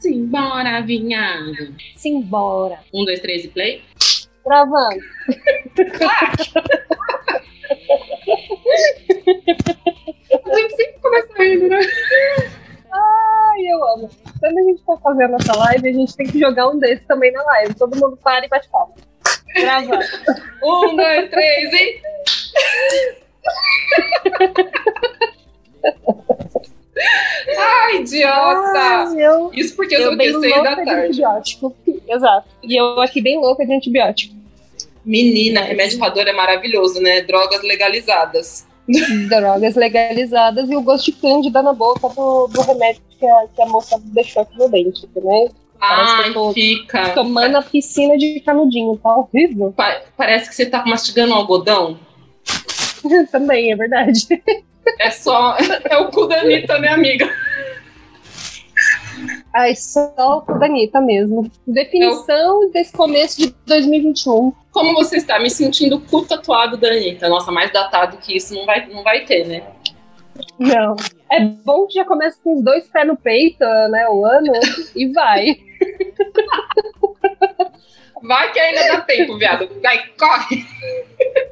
Simbora, vinhado. Simbora. Um, dois, três e play. Gravando. A gente sempre começa rindo, né? Ai, eu amo. Quando a gente for fazer a nossa live, a gente tem que jogar um desses também na live. Todo mundo para e bate palma. Gravando. Um, dois, três e. Ai, idiota! Ai, eu, Isso porque eu eu bem louca da de tarde. antibiótico. Exato. E eu aqui bem louca de antibiótico. Menina, remédio pra dor é maravilhoso, né? Drogas legalizadas. Drogas legalizadas e o gosto de cândida na boca do, do remédio que a, que a moça deixou aqui no dente, né? Tô fica. Tomando a piscina de canudinho, tá horrível. Pa- parece que você tá mastigando um algodão. Também, é verdade. É só. É o cu da Anitta, né, amiga? Ai, só o da Anitta mesmo. Definição desse começo de 2021. Como você está? Me sentindo cu tatuado da Anitta. Nossa, mais datado que isso não vai, não vai ter, né? Não. É bom que já começa com os dois pés no peito, né? O ano, e vai. Vai que ainda dá tempo, viado. Vai, corre!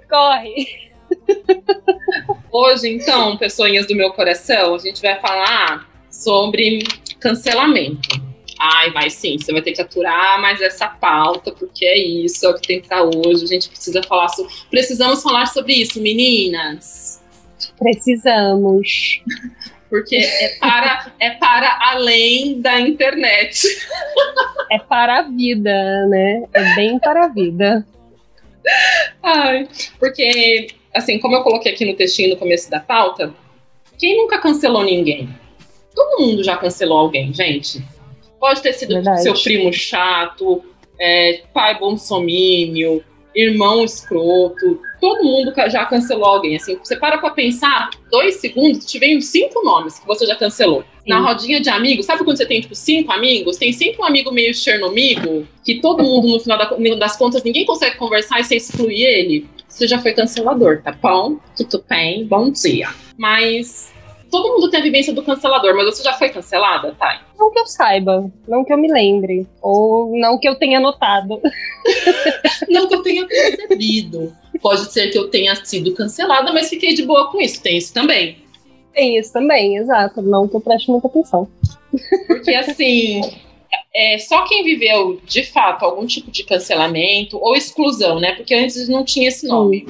Corre. Hoje, então, pessoinhas do meu coração, a gente vai falar sobre cancelamento. Ai, vai sim, você vai ter que aturar mais essa pauta, porque é isso, é o que tem pra hoje. A gente precisa falar sobre. Precisamos falar sobre isso, meninas. Precisamos. Porque é para, é para além da internet. É para a vida, né? É bem para a vida. Ai, porque, assim, como eu coloquei aqui no textinho no começo da pauta, quem nunca cancelou ninguém? Todo mundo já cancelou alguém, gente. Pode ter sido Verdade. seu primo chato, é, pai bolsomínio, irmão escroto. Todo mundo já cancelou alguém. Assim, você para pra pensar, dois segundos, te vem cinco nomes que você já cancelou. Na Sim. rodinha de amigos, sabe quando você tem, tipo, cinco amigos? Tem sempre um amigo meio chernomigo, que todo mundo, no final da- das contas, ninguém consegue conversar e você exclui ele. Você já foi cancelador, tá bom? Tudo bem, bom dia. Mas todo mundo tem a vivência do cancelador, mas você já foi cancelada, Thay? Não que eu saiba, não que eu me lembre, ou não que eu tenha notado. Não que eu tenha percebido. Pode ser que eu tenha sido cancelada, mas fiquei de boa com isso. Tem isso também. Tem isso também, exato. Não que eu preste muita atenção. Porque, assim, é, só quem viveu, de fato, algum tipo de cancelamento ou exclusão, né? Porque antes não tinha esse nome.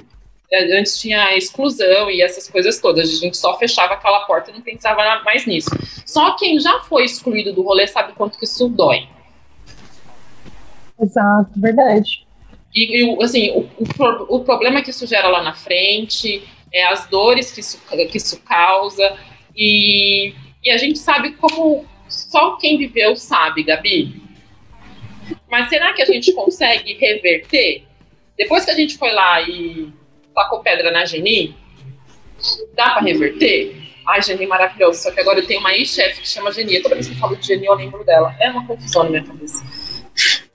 É, Antes tinha a exclusão e essas coisas todas. A gente só fechava aquela porta e não pensava mais nisso. Só quem já foi excluído do rolê sabe quanto que isso dói. Exato, verdade. E, e, assim, o, o o problema que isso gera lá na frente, é as dores que isso, que isso causa, e, e a gente sabe como só quem viveu sabe, Gabi. Mas será que a gente consegue reverter? Depois que a gente foi lá e tacou pedra na Geni, dá pra reverter? Ai, Geni maravilhoso. Só que agora eu tenho uma ex-chefe que chama Geni. Toda vez que eu falo de Geni, eu lembro dela. É uma confusão na minha cabeça.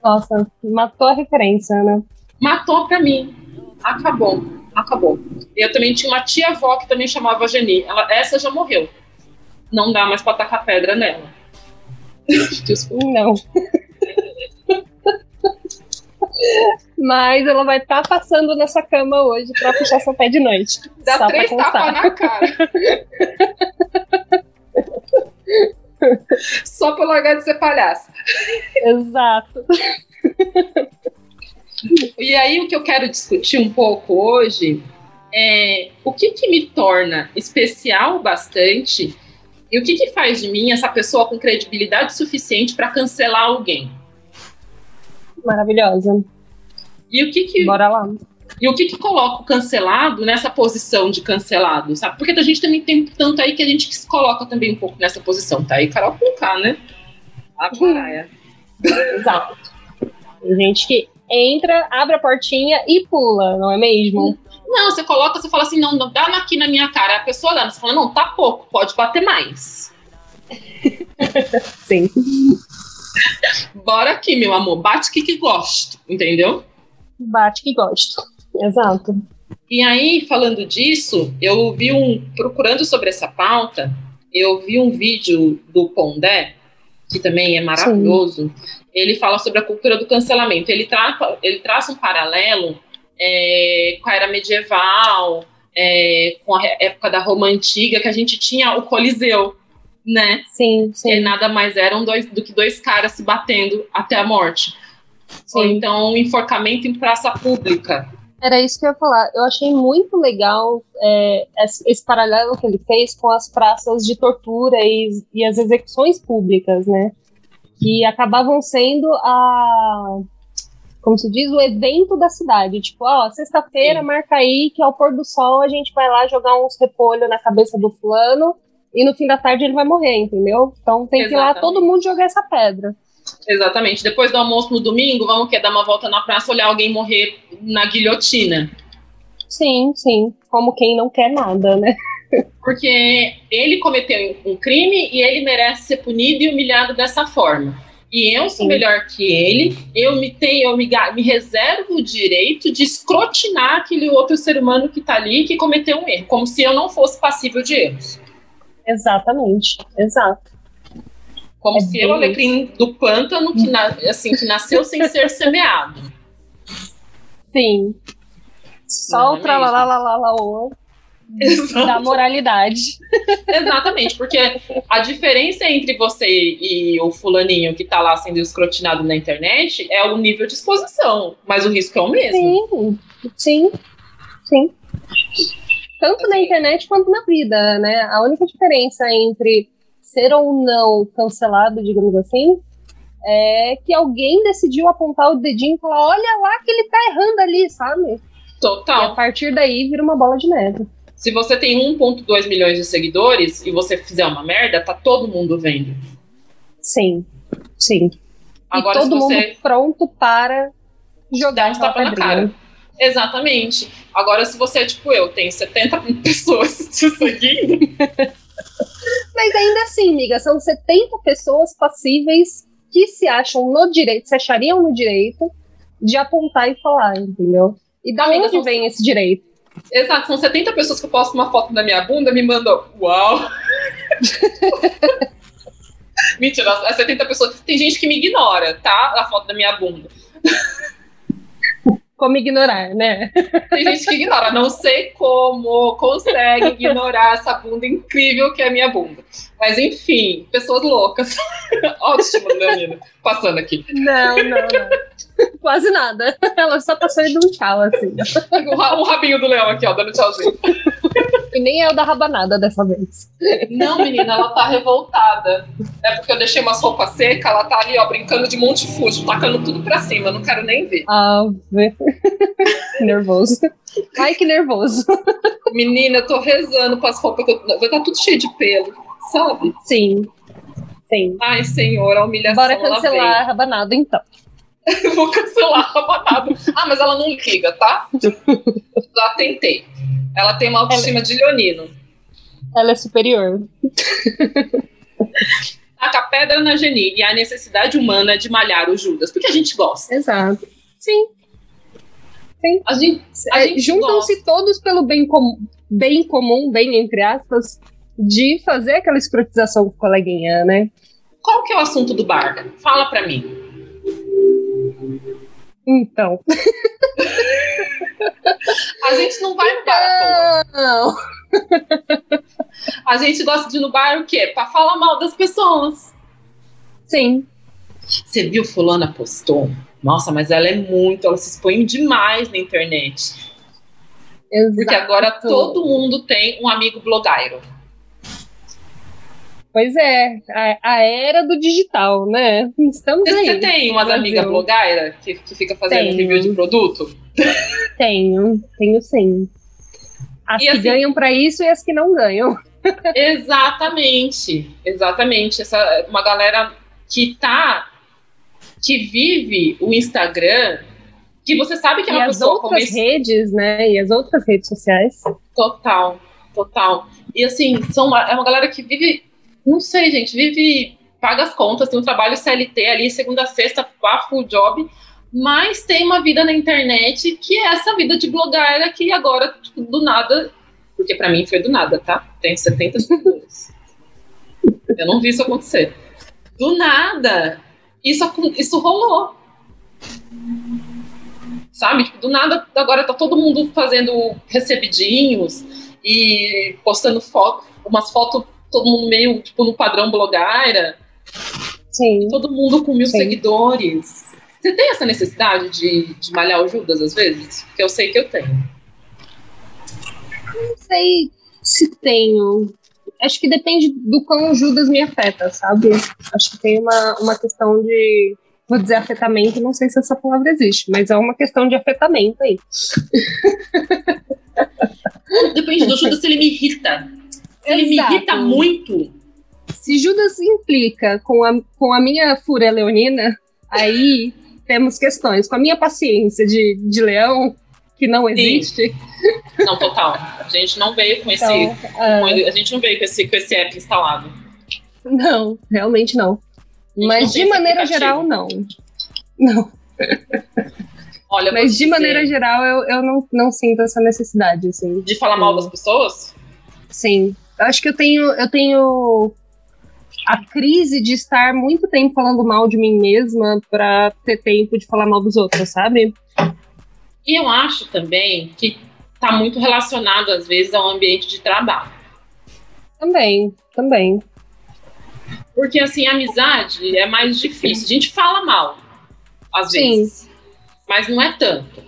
Nossa, matou a referência, né? matou pra mim. Acabou. Acabou. E eu também tinha uma tia-avó que também chamava Geni. Ela, essa já morreu. Não dá mais pra tacar pedra nela. Desculpa. Não. Mas ela vai estar passando nessa cama hoje pra puxar seu pé de noite. Dá Só três tapas na cara. Só pra largar de ser palhaça. Exato. E aí, o que eu quero discutir um pouco hoje é o que, que me torna especial bastante e o que, que faz de mim essa pessoa com credibilidade suficiente para cancelar alguém. Maravilhosa. E o que, que Bora lá. E o que, que coloca o cancelado nessa posição de cancelado, sabe? Porque a gente também tem tanto aí que a gente se coloca também um pouco nessa posição, tá? E Carol com K, né? A praia. Exato. Gente que entra, abre a portinha e pula, não é mesmo? Não, você coloca, você fala assim, não, não, dá aqui na minha cara. A pessoa dá, você fala, não, tá pouco, pode bater mais. Sim. Bora aqui, meu amor, bate que que gosto, entendeu? Bate que gosto. Exato. E aí, falando disso, eu vi um. Procurando sobre essa pauta, eu vi um vídeo do Pondé que também é maravilhoso, Sim. ele fala sobre a cultura do cancelamento. Ele, tra ele traça um paralelo é, com a era medieval, é, com a época da Roma Antiga, que a gente tinha o Coliseu, né? Sim, sim. Que nada mais eram dois, do que dois caras se batendo até a morte. Sim. Ou então um enforcamento em praça pública. Era isso que eu ia falar. Eu achei muito legal é, esse paralelo que ele fez com as praças de tortura e, e as execuções públicas, né? Que acabavam sendo a como se diz, o evento da cidade. Tipo, ó, sexta-feira, marca aí que ao pôr do sol a gente vai lá jogar uns repolho na cabeça do fulano e no fim da tarde ele vai morrer, entendeu? Então tem Exatamente. que ir lá todo mundo jogar essa pedra. Exatamente. Depois do almoço no domingo, vamos quer dar uma volta na praça, olhar alguém morrer na guilhotina. Sim, sim. Como quem não quer nada, né? Porque ele cometeu um crime e ele merece ser punido e humilhado dessa forma e eu sou melhor que ele, eu me tenho, eu me, me reservo o direito de escrotinar aquele outro ser humano que está ali que cometeu um erro, como se eu não fosse passível de erros. Exatamente, exato. Como é se eu, alecrim do pântano, que, na, assim, que nasceu sem ser semeado. Sim. Só o tralalalalalao da moralidade. Exatamente, porque a diferença entre você e o fulaninho que tá lá sendo escrotinado na internet é o nível de exposição, mas o risco é o mesmo. Sim, sim, sim. Tanto na internet quanto na vida, né? A única diferença entre ser ou não cancelado, digamos assim, é que alguém decidiu apontar o dedinho e falar: olha lá que ele tá errando ali, sabe? Total. E a partir daí vira uma bola de neve. Se você tem 1,2 milhões de seguidores e você fizer uma merda, tá todo mundo vendo. Sim, sim. Agora, e todo você... mundo pronto para jogar um tapa na cara. Exatamente. Agora, se você é tipo eu, tem 70 pessoas te seguindo. Mas ainda assim, amiga, são 70 pessoas passíveis que se acham no direito, se achariam no direito de apontar e falar, entendeu? E da amiga, onde vem esse direito? Exato, são 70 pessoas que eu posto uma foto da minha bunda me mandam, uau! Mentira, é 70 pessoas. Tem gente que me ignora, tá? A foto da minha bunda. Como ignorar, né? Tem gente que ignora. Não sei como consegue ignorar essa bunda incrível que é a minha bunda. Mas enfim, pessoas loucas. Ótimo, Leonina. Passando aqui. Não, não, não. Quase nada. Ela só passou e deu um tchau, assim. Um rabinho do leão aqui, ó, dando tchauzinho. E nem é o da rabanada dessa vez. Não, menina, ela tá revoltada. É porque eu deixei umas roupas secas, ela tá ali, ó, brincando de monte fujo, tacando tudo pra cima, não quero nem ver. Ah, nervoso. Ai, que nervoso. Menina, eu tô rezando pras roupas, que eu... vai estar tá tudo cheio de pelo sabe? Sim. Sim. Ai, senhor, a humilhação. Bora cancelar a rabanada, então. Vou cancelar a rabanada. Ah, mas ela não liga, tá? Já tentei. Ela tem uma autoestima ela... de leonino. Ela é superior. Taca pedra na Geni e a necessidade humana de malhar o Judas, porque a gente gosta. Exato. Sim. Sim. A gente, é, Juntam-se todos pelo bem, com, bem comum, bem entre aspas, de fazer aquela escrotização com o coleguinha, né? Qual que é o assunto do bar? Fala pra mim. Então. a gente não vai no bar. Não. A gente gosta de ir no bar o quê? Pra falar mal das pessoas. Sim. Você viu fulana postou? Nossa, mas ela é muito, ela se expõe demais na internet. Exato. Porque agora todo mundo tem um amigo blogueiro. Pois é, a, a, era do digital, né? Estamos Você aí. Você tem umas amigas blogueiras que, que fica fazendo tenho. review de produto? Tenho, tenho sim. As e que assim, ganham para isso e as que não ganham. Exatamente, exatamente. Essa, uma galera que tá, que vive o Instagram, que você sabe que é uma e pessoa... as outras redes, né? E as outras redes sociais. Total, total. E assim, são uma, é uma galera que vive não sei, gente, vive, paga as contas, tem um trabalho CLT ali, segunda a sexta, full job, mas tem uma vida na internet que é essa vida de blogueira que agora, tipo, do nada, porque para mim foi do nada, tá? Tem 70 seguidores. Eu não vi isso acontecer. Do nada. Isso, isso rolou. Sabe? Tipo, do nada, agora tá todo mundo fazendo recebidinhos e postando foto, umas fotos, todo mundo meio, tipo, no padrão blogueira. Sim. Todo mundo com mil Sim. seguidores. Você tem essa necessidade de, de malhar o Judas às vezes? Que eu sei que eu tenho. Não sei se tenho. Acho que depende do quão o Judas me afeta, sabe? Acho que tem uma, uma questão de. Vou dizer afetamento, não sei se essa palavra existe, mas é uma questão de afetamento aí. Depende do Judas se ele me irrita. Ele me irrita muito, Se Judas implica com a, com a minha fúria leonina, aí temos questões. Com a minha paciência de, de leão, que não existe, não, total. A gente não veio com esse. então. ah, ele- a gente não veio com esse, com esse app instalado. não, realmente não. Mas não de esse maneira geral, não. Não. Olha, Mas de dizer, maneira geral, eu, eu não, não sinto essa necessidade, assim. De falar mal das pessoas? Sim. Eu acho que eu tenho, eu tenho a crise de estar muito tempo falando mal de mim mesma pra ter tempo de falar mal dos outros, sabe? E eu acho também que tá muito relacionado, às vezes, ao ambiente de trabalho. Também, também. Porque, assim, amizade é mais difícil. A gente fala mal, às Sim. vezes. Mas não é tanto.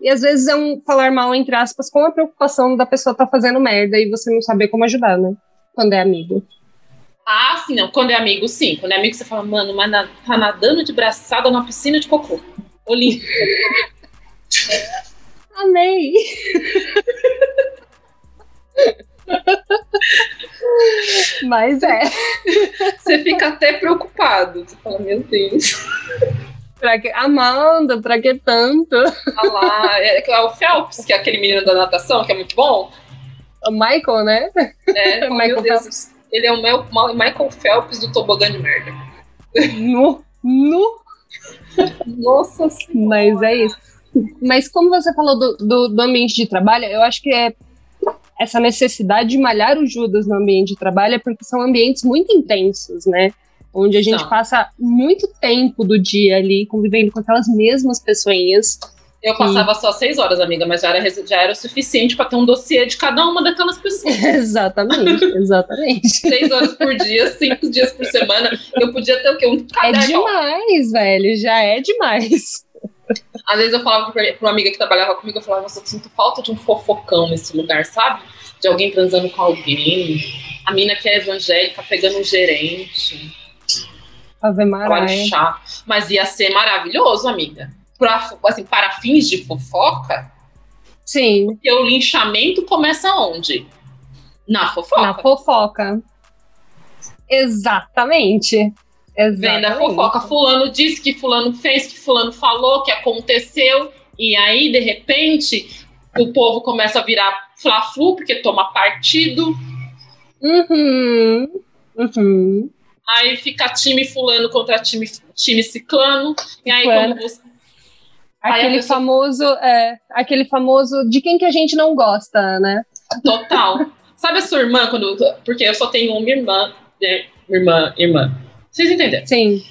E às vezes é um falar mal, entre aspas, com a preocupação da pessoa estar fazendo merda e você não saber como ajudar, né? Quando é amigo. Ah, sim, não. Quando é amigo, sim. Quando é amigo, você fala, mano, mas na- tá nadando de braçada na piscina de cocô. Olímpico. Amei! Mas é. Você fica até preocupado. Você fala, meu Deus. Pra que... Amanda, pra que tanto? Olha lá. É, é o Phelps, que é aquele menino da natação, que é muito bom. O Michael, né? Oh, Michael meu Deus. Phelps. Ele é o Ma- Michael Phelps do tobogã de merda. Nu, nu. Nossa senhora. Mas é isso. Mas como você falou do, do, do ambiente de trabalho, eu acho que é essa necessidade de malhar o Judas no ambiente de trabalho é porque são ambientes muito intensos, né? Onde a gente São. passa muito tempo do dia ali convivendo com aquelas mesmas pessoinhas. Eu passava só seis horas, amiga, mas já era, já era o suficiente para ter um dossiê de cada uma daquelas pessoas. exatamente, exatamente. Seis horas por dia, cinco dias por semana. Eu podia ter o quê? Um É caderno. demais, velho. Já é demais. Às vezes eu falava pra uma amiga que trabalhava comigo, eu falava, nossa, eu sinto falta de um fofocão nesse lugar, sabe? De alguém transando com alguém. A mina que é evangélica pegando um gerente. Maranhão. chato. Mas ia ser maravilhoso, amiga. Pra, assim, para fins de fofoca, Sim, porque o linchamento começa onde? Na fofoca. na fofoca. Exatamente. Vem da Exatamente. fofoca. Fulano disse que fulano fez, que fulano falou, que aconteceu. E aí, de repente, o povo começa a virar fla-flu, porque toma partido. Uhum. Uhum. Aí fica time fulano contra time, time ciclano. E aí, quando você... Aí Aquele pessoa- famoso, é, aquele famoso de quem que a gente não gosta, né? Total. Sabe a sua irmã, quando. Porque eu só tenho uma irmã, né? Irmã, irmã. Vocês entenderam? Sim.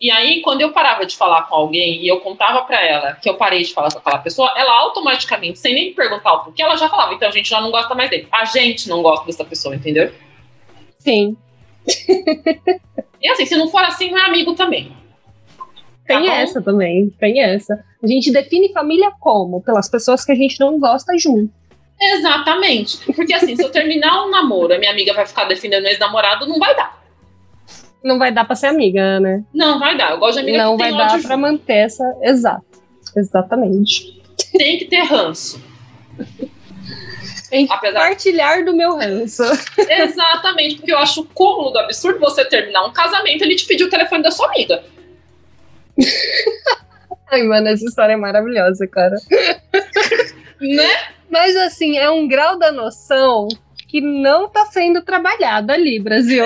E aí, quando eu parava de falar com alguém e eu contava pra ela que eu parei de falar com aquela pessoa, ela automaticamente, sem nem perguntar o porquê, ela já falava, então a gente já não gosta mais dele. A gente não gosta dessa pessoa, entendeu? Sim. E assim, se não for assim, não é amigo também. Tá Tem bom? essa também. Tem essa. A gente define família como? Pelas pessoas que a gente não gosta junto. Exatamente. Porque assim, se eu terminar um namoro, a minha amiga vai ficar defendendo o ex-namorado, não vai dar. Não vai dar pra ser amiga, né? Não vai dar. Eu gosto de amiga não que vai tem dar pra junto. manter essa. Exato. Exatamente. Tem que ter ranço. Que Apesar- partilhar do meu ranço. Exatamente, porque eu acho o cúmulo do absurdo você terminar um casamento e ele te pedir o telefone da sua amiga. Ai, mano, essa história é maravilhosa, cara. Né? Mas assim, é um grau da noção que não tá sendo trabalhado ali, Brasil.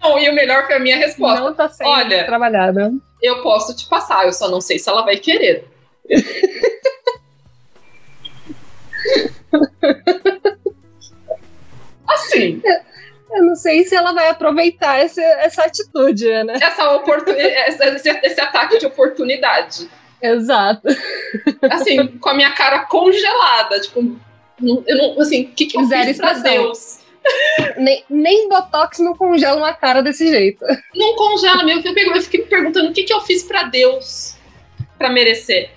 Não, e o melhor foi a minha resposta. Não tá sendo Olha, trabalhada. Eu posso te passar, eu só não sei se ela vai querer. Assim, Eu não sei se ela vai aproveitar essa, essa atitude, né? Essa oportun... esse, esse ataque de oportunidade. Exato. Assim, com a minha cara congelada, tipo, eu não, assim, o que, que eu Zero fiz pra Deus? nem, nem Botox não congela uma cara desse jeito. Não congela, meu. Eu fiquei me perguntando o que, que eu fiz pra Deus pra merecer.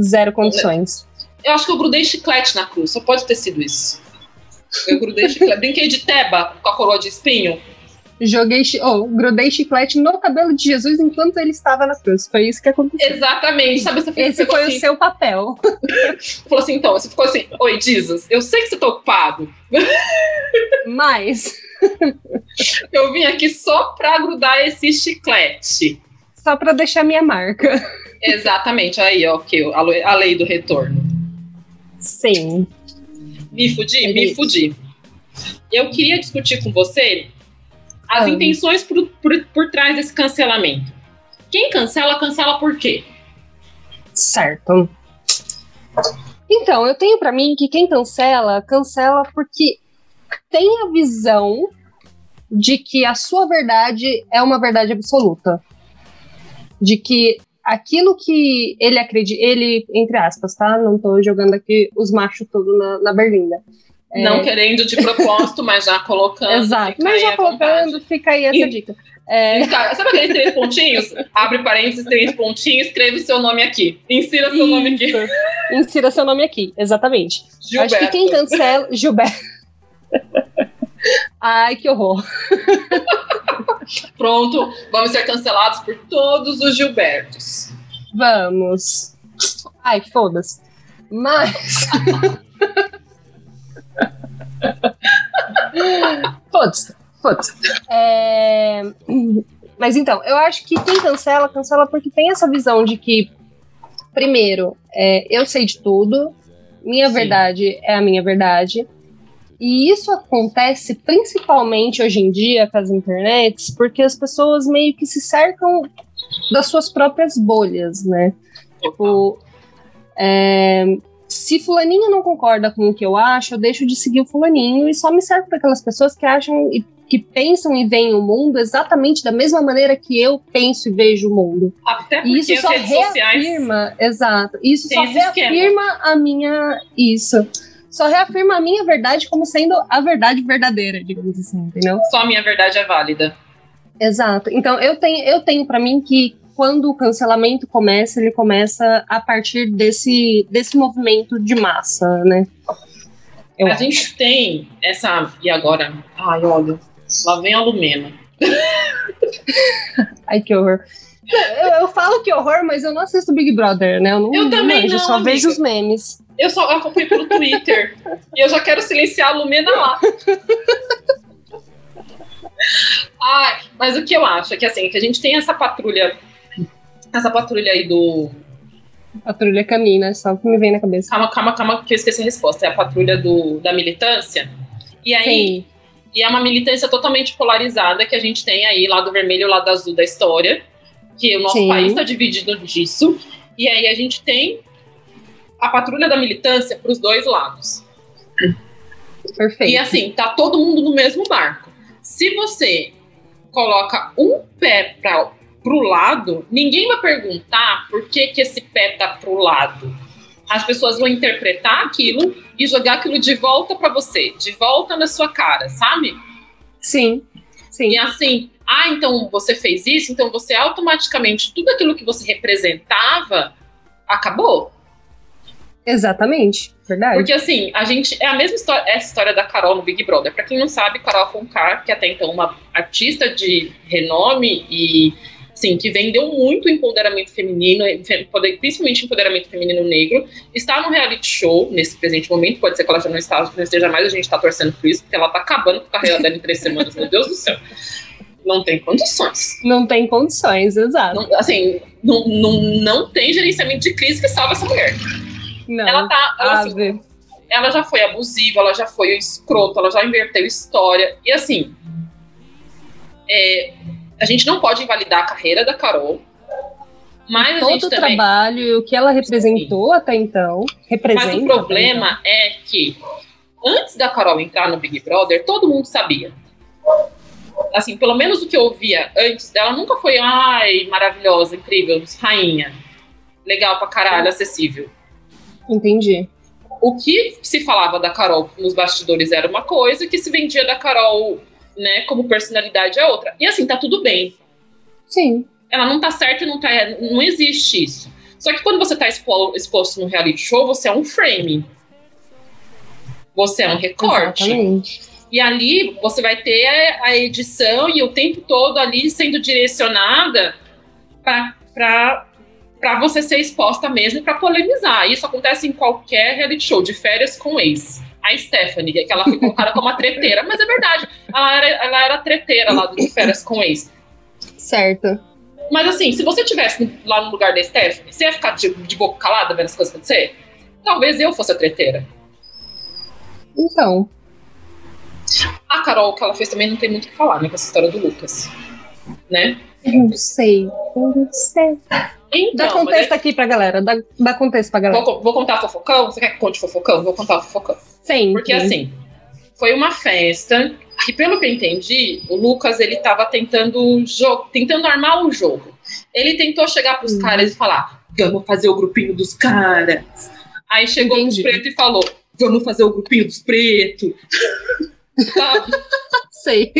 Zero condições. Eu acho que eu grudei chiclete na cruz, só pode ter sido isso. Eu grudei chiclete. Brinquei de teba com a coroa de espinho. Joguei, oh, grudei chiclete no cabelo de Jesus enquanto ele estava na cruz. Foi isso que aconteceu. Exatamente. Sabe, você Esse foi assim, o seu papel. Falou assim, então, você ficou assim, oi, Jesus, eu sei que você está ocupado. Mas... eu vim aqui só para grudar esse chiclete. Só para deixar minha marca. Exatamente, aí, ok, a lei do retorno. Sim. Me fudi? É me fudi. Eu queria discutir com você as ah. intenções por, por, por trás desse cancelamento. Quem cancela, cancela por quê? Certo. Então, eu tenho para mim que quem cancela, cancela porque tem a visão de que a sua verdade é uma verdade absoluta. De que aquilo que ele acredita, ele, entre aspas, tá? Não tô jogando aqui os machos todos na, na berlinda. Não é... querendo de propósito, mas já colocando. Exato, mas já colocando, vontade. fica aí essa e, dica. É... Sabe aqueles três pontinhos? Abre parênteses, três pontinhos, escreve seu nome aqui. Insira seu Isso. nome aqui. Insira seu nome aqui, exatamente. Gilberto. Acho que quem cancela. Gilberto. Ai, que horror. Pronto, vamos ser cancelados por todos os Gilbertos. Vamos. Ai, foda-se. Mas. Foda-se, foda-se. É... Mas então, eu acho que quem cancela, cancela porque tem essa visão de que, primeiro, é, eu sei de tudo, minha Sim. verdade é a minha verdade. E isso acontece principalmente hoje em dia com as internets, porque as pessoas meio que se cercam das suas próprias bolhas, né? Tipo, é, se fulaninho não concorda com o que eu acho, eu deixo de seguir o fulaninho e só me serve para aquelas pessoas que acham e que pensam e veem o mundo exatamente da mesma maneira que eu penso e vejo o mundo. Até porque e isso só reafirma, sociais exato, isso só reafirma esquema. a minha isso. Só reafirma a minha verdade como sendo a verdade verdadeira, digamos assim, entendeu? Só a minha verdade é válida. Exato. Então eu tenho eu tenho para mim que quando o cancelamento começa, ele começa a partir desse, desse movimento de massa, né? Eu a acho. gente tem essa. E agora? Ai, olha, lá vem a Lumena. Ai, que horror. Eu, eu, falo que horror, mas eu não assisto Big Brother, né? Eu, não, eu também não, eu só amiga. vejo os memes. Eu só acompanho pelo Twitter. e eu já quero silenciar a Lumena lá. Ai, mas o que eu acho é que assim, que a gente tem essa patrulha essa patrulha aí do. Patrulha Camina, só que me vem na cabeça. Calma, calma, calma, que eu esqueci a resposta. É a patrulha do, da militância. E aí. Sim. E é uma militância totalmente polarizada que a gente tem aí, lado vermelho e lado azul da história. Que o nosso Sim. país está dividido disso. E aí a gente tem a patrulha da militância para os dois lados. Perfeito. E assim, tá todo mundo no mesmo barco. Se você coloca um pé para pro lado, ninguém vai perguntar por que, que esse pé tá pro lado. As pessoas vão interpretar aquilo e jogar aquilo de volta para você, de volta na sua cara, sabe? Sim, sim. E assim, ah, então você fez isso, então você automaticamente, tudo aquilo que você representava acabou. Exatamente, verdade. Porque assim, a gente. É a mesma história, essa história da Carol no Big Brother. Pra quem não sabe, Carol Conká, que até então uma artista de renome e sim, que vendeu muito empoderamento feminino, principalmente empoderamento feminino negro, está no reality show nesse presente momento, pode ser que ela já não, está, não esteja mais, a gente está torcendo por isso, porque ela está acabando com a carreira dela em três semanas, meu Deus do céu. Não tem condições. Não tem condições, exato. Não, assim, não, não, não tem gerenciamento de crise que salva essa mulher. Não, ela tá, ela, assim, ela já foi abusiva, ela já foi escrota, ela já inverteu história. E assim, é, a gente não pode invalidar a carreira da Carol, mas todo a gente o também... trabalho e o que ela representou Sim. até então, representa. Mas o problema é que antes da Carol entrar no Big Brother, todo mundo sabia. Assim, pelo menos o que eu ouvia antes dela, nunca foi, ai, maravilhosa, incrível, rainha. Legal pra caralho, acessível. Entendi. O que se falava da Carol nos bastidores era uma coisa, o que se vendia da Carol, né, como personalidade é outra. E assim, tá tudo bem. Sim. Ela não tá certa não tá. Não existe isso. Só que quando você tá expo, exposto no reality show, você é um frame. Você é um recorte. Exatamente. E ali você vai ter a edição e o tempo todo ali sendo direcionada para você ser exposta mesmo para polemizar. Isso acontece em qualquer reality show, de férias com ex. A Stephanie, que ela foi colocada como uma treteira, mas é verdade. Ela era, ela era treteira lá do de férias com ex. Certo. Mas assim, se você tivesse lá no lugar da Stephanie, você ia ficar de, de boca calada vendo as coisas acontecer? Talvez eu fosse a treteira. Então, A Carol, que ela fez também não tem muito o que falar, né? Com essa história do Lucas. Né? eu não sei. Eu não sei. Dá Então, mas contexto aqui pra galera. Dá, dá contexto pra galera. vou, vou contar fofocão? Você quer que conte fofocão? Vou contar fofocão. Sempre. Porque assim, foi uma festa que, pelo que eu entendi, o Lucas ele tava tentando jogo, tentando armar o jogo. Ele tentou chegar pros Uhum. caras e falar: vamos fazer o grupinho dos caras. Aí chegou Entendi. os pretos e falou: vamos fazer o grupinho dos pretos. Sei.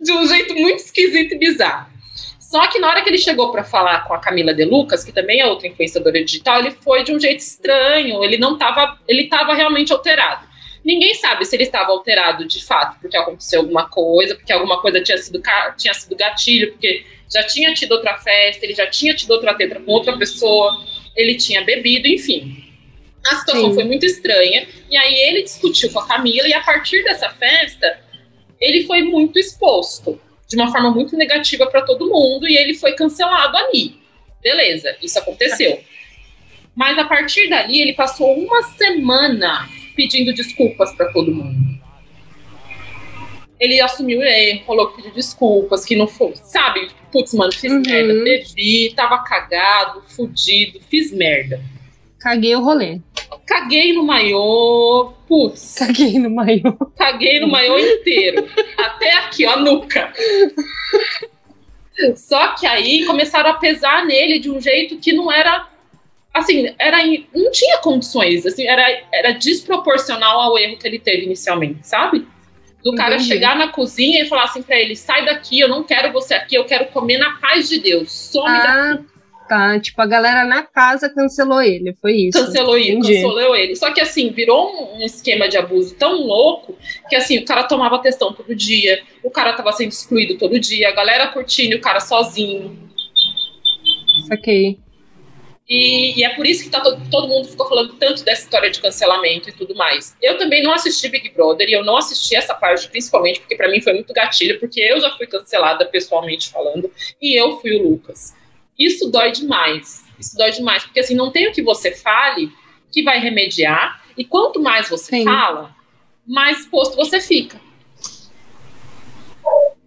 de um jeito muito esquisito e bizarro. Só que na hora que ele chegou pra falar com a Camila De Lucas, que também é outra influenciadora digital, ele foi de um jeito estranho, ele não tava, ele tava realmente alterado. Ninguém sabe se ele estava alterado de fato, porque aconteceu alguma coisa, porque alguma coisa tinha sido, tinha sido gatilho, porque já tinha tido outra festa, ele já tinha tido outra tetra com outra pessoa, ele tinha bebido, enfim. A situação Sim. foi muito estranha, e aí ele discutiu com a Camila, e a partir dessa festa, ele foi muito exposto de uma forma muito negativa para todo mundo e ele foi cancelado ali. Beleza, isso aconteceu. Mas a partir dali ele passou uma semana pedindo desculpas para todo mundo. Ele assumiu o erro, falou que pediu desculpas, que não foi, sabe? Putz, mano, fiz Uhum. merda, bebi, tava cagado, fudido, fiz merda. Caguei o rolê. Caguei no maiô, putz, Caguei no maiô. Caguei no maiô inteiro. Até aqui, ó, nuca. Só que aí começaram a pesar nele de um jeito que não era. Assim, era, não tinha condições. Assim, era, era desproporcional ao erro que ele teve inicialmente, sabe? Do cara Entendi. chegar na cozinha e falar assim pra ele: sai daqui, eu não quero você aqui, eu quero comer na paz de Deus. Some daqui. Tá. Tipo, a galera na casa cancelou ele. Foi isso. Cancelou ele, Entendi. cancelou ele. Só que assim, virou um, esquema de abuso tão louco que assim, o cara tomava testão todo dia, o cara tava sendo excluído todo dia, a galera curtindo e o cara sozinho. Saquei. E, e é por isso que tá todo, todo mundo ficou falando tanto dessa história de cancelamento e tudo mais. Eu também não assisti Big Brother e eu não assisti essa parte, principalmente porque pra mim foi muito gatilho, porque eu já fui cancelada pessoalmente falando e eu fui o Lucas. Isso dói demais. Isso dói demais, porque assim, não tem o que você fale que vai remediar, e quanto mais você Sim. fala, mais exposto você fica.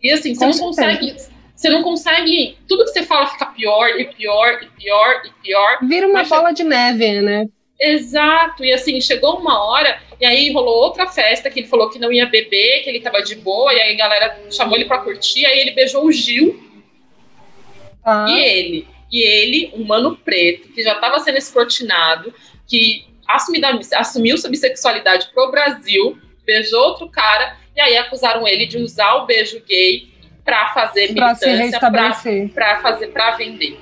E assim, você não certeza. consegue. Você não consegue. Tudo que você fala fica pior e pior e pior e pior. Vira uma bola de neve, né? Exato, e assim, chegou uma hora, e aí rolou outra festa que ele falou que não ia beber, que ele tava de boa, e aí a galera chamou ele pra curtir, aí ele beijou o Gil Tá. e ele. E ele, um mano preto, que já tava sendo escrotinado, que assumida- assumiu sua bissexualidade pro Brasil, beijou outro cara, e aí acusaram ele de usar o beijo gay pra fazer militância, pra fazer, pra vender.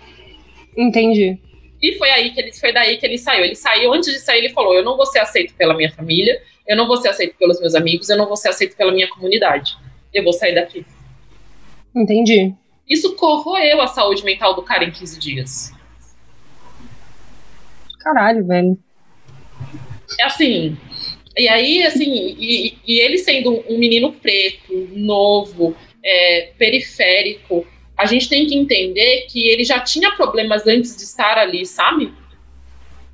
Entendi. E foi aí que ele foi daí que ele saiu. Ele saiu antes de sair, ele falou: "Eu não vou ser aceito pela minha família, eu não vou ser aceito pelos meus amigos, eu não vou ser aceito pela minha comunidade. Eu vou sair daqui". Entendi. Isso corroeu a saúde mental do cara em 15 dias. Caralho, velho. É assim. E aí, assim, e, e ele sendo um menino preto, novo, é, periférico, a gente tem que entender que ele já tinha problemas antes de estar ali, sabe?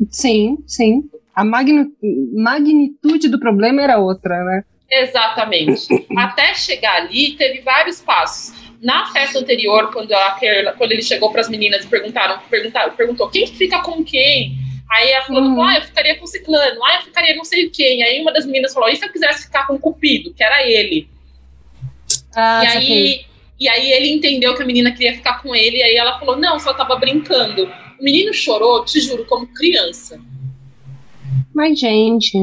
Sim, sim. A magni- magnitude do problema era outra, né? Exatamente. Até chegar ali, teve vários passos. Na festa anterior, quando, a Kerla- quando ele chegou para as meninas e perguntaram, perguntaram, perguntou quem que fica com quem? Aí a fulana Uhum. falou, ah, eu ficaria com o ciclano, ah, eu ficaria não sei quem. Aí uma das meninas falou, e se eu quisesse ficar com o Cupido, que era ele? Ah, e aí, e aí ele entendeu que a menina queria ficar com ele, e aí ela falou: não, só tava brincando. O menino chorou, te juro, como criança. Mas, gente.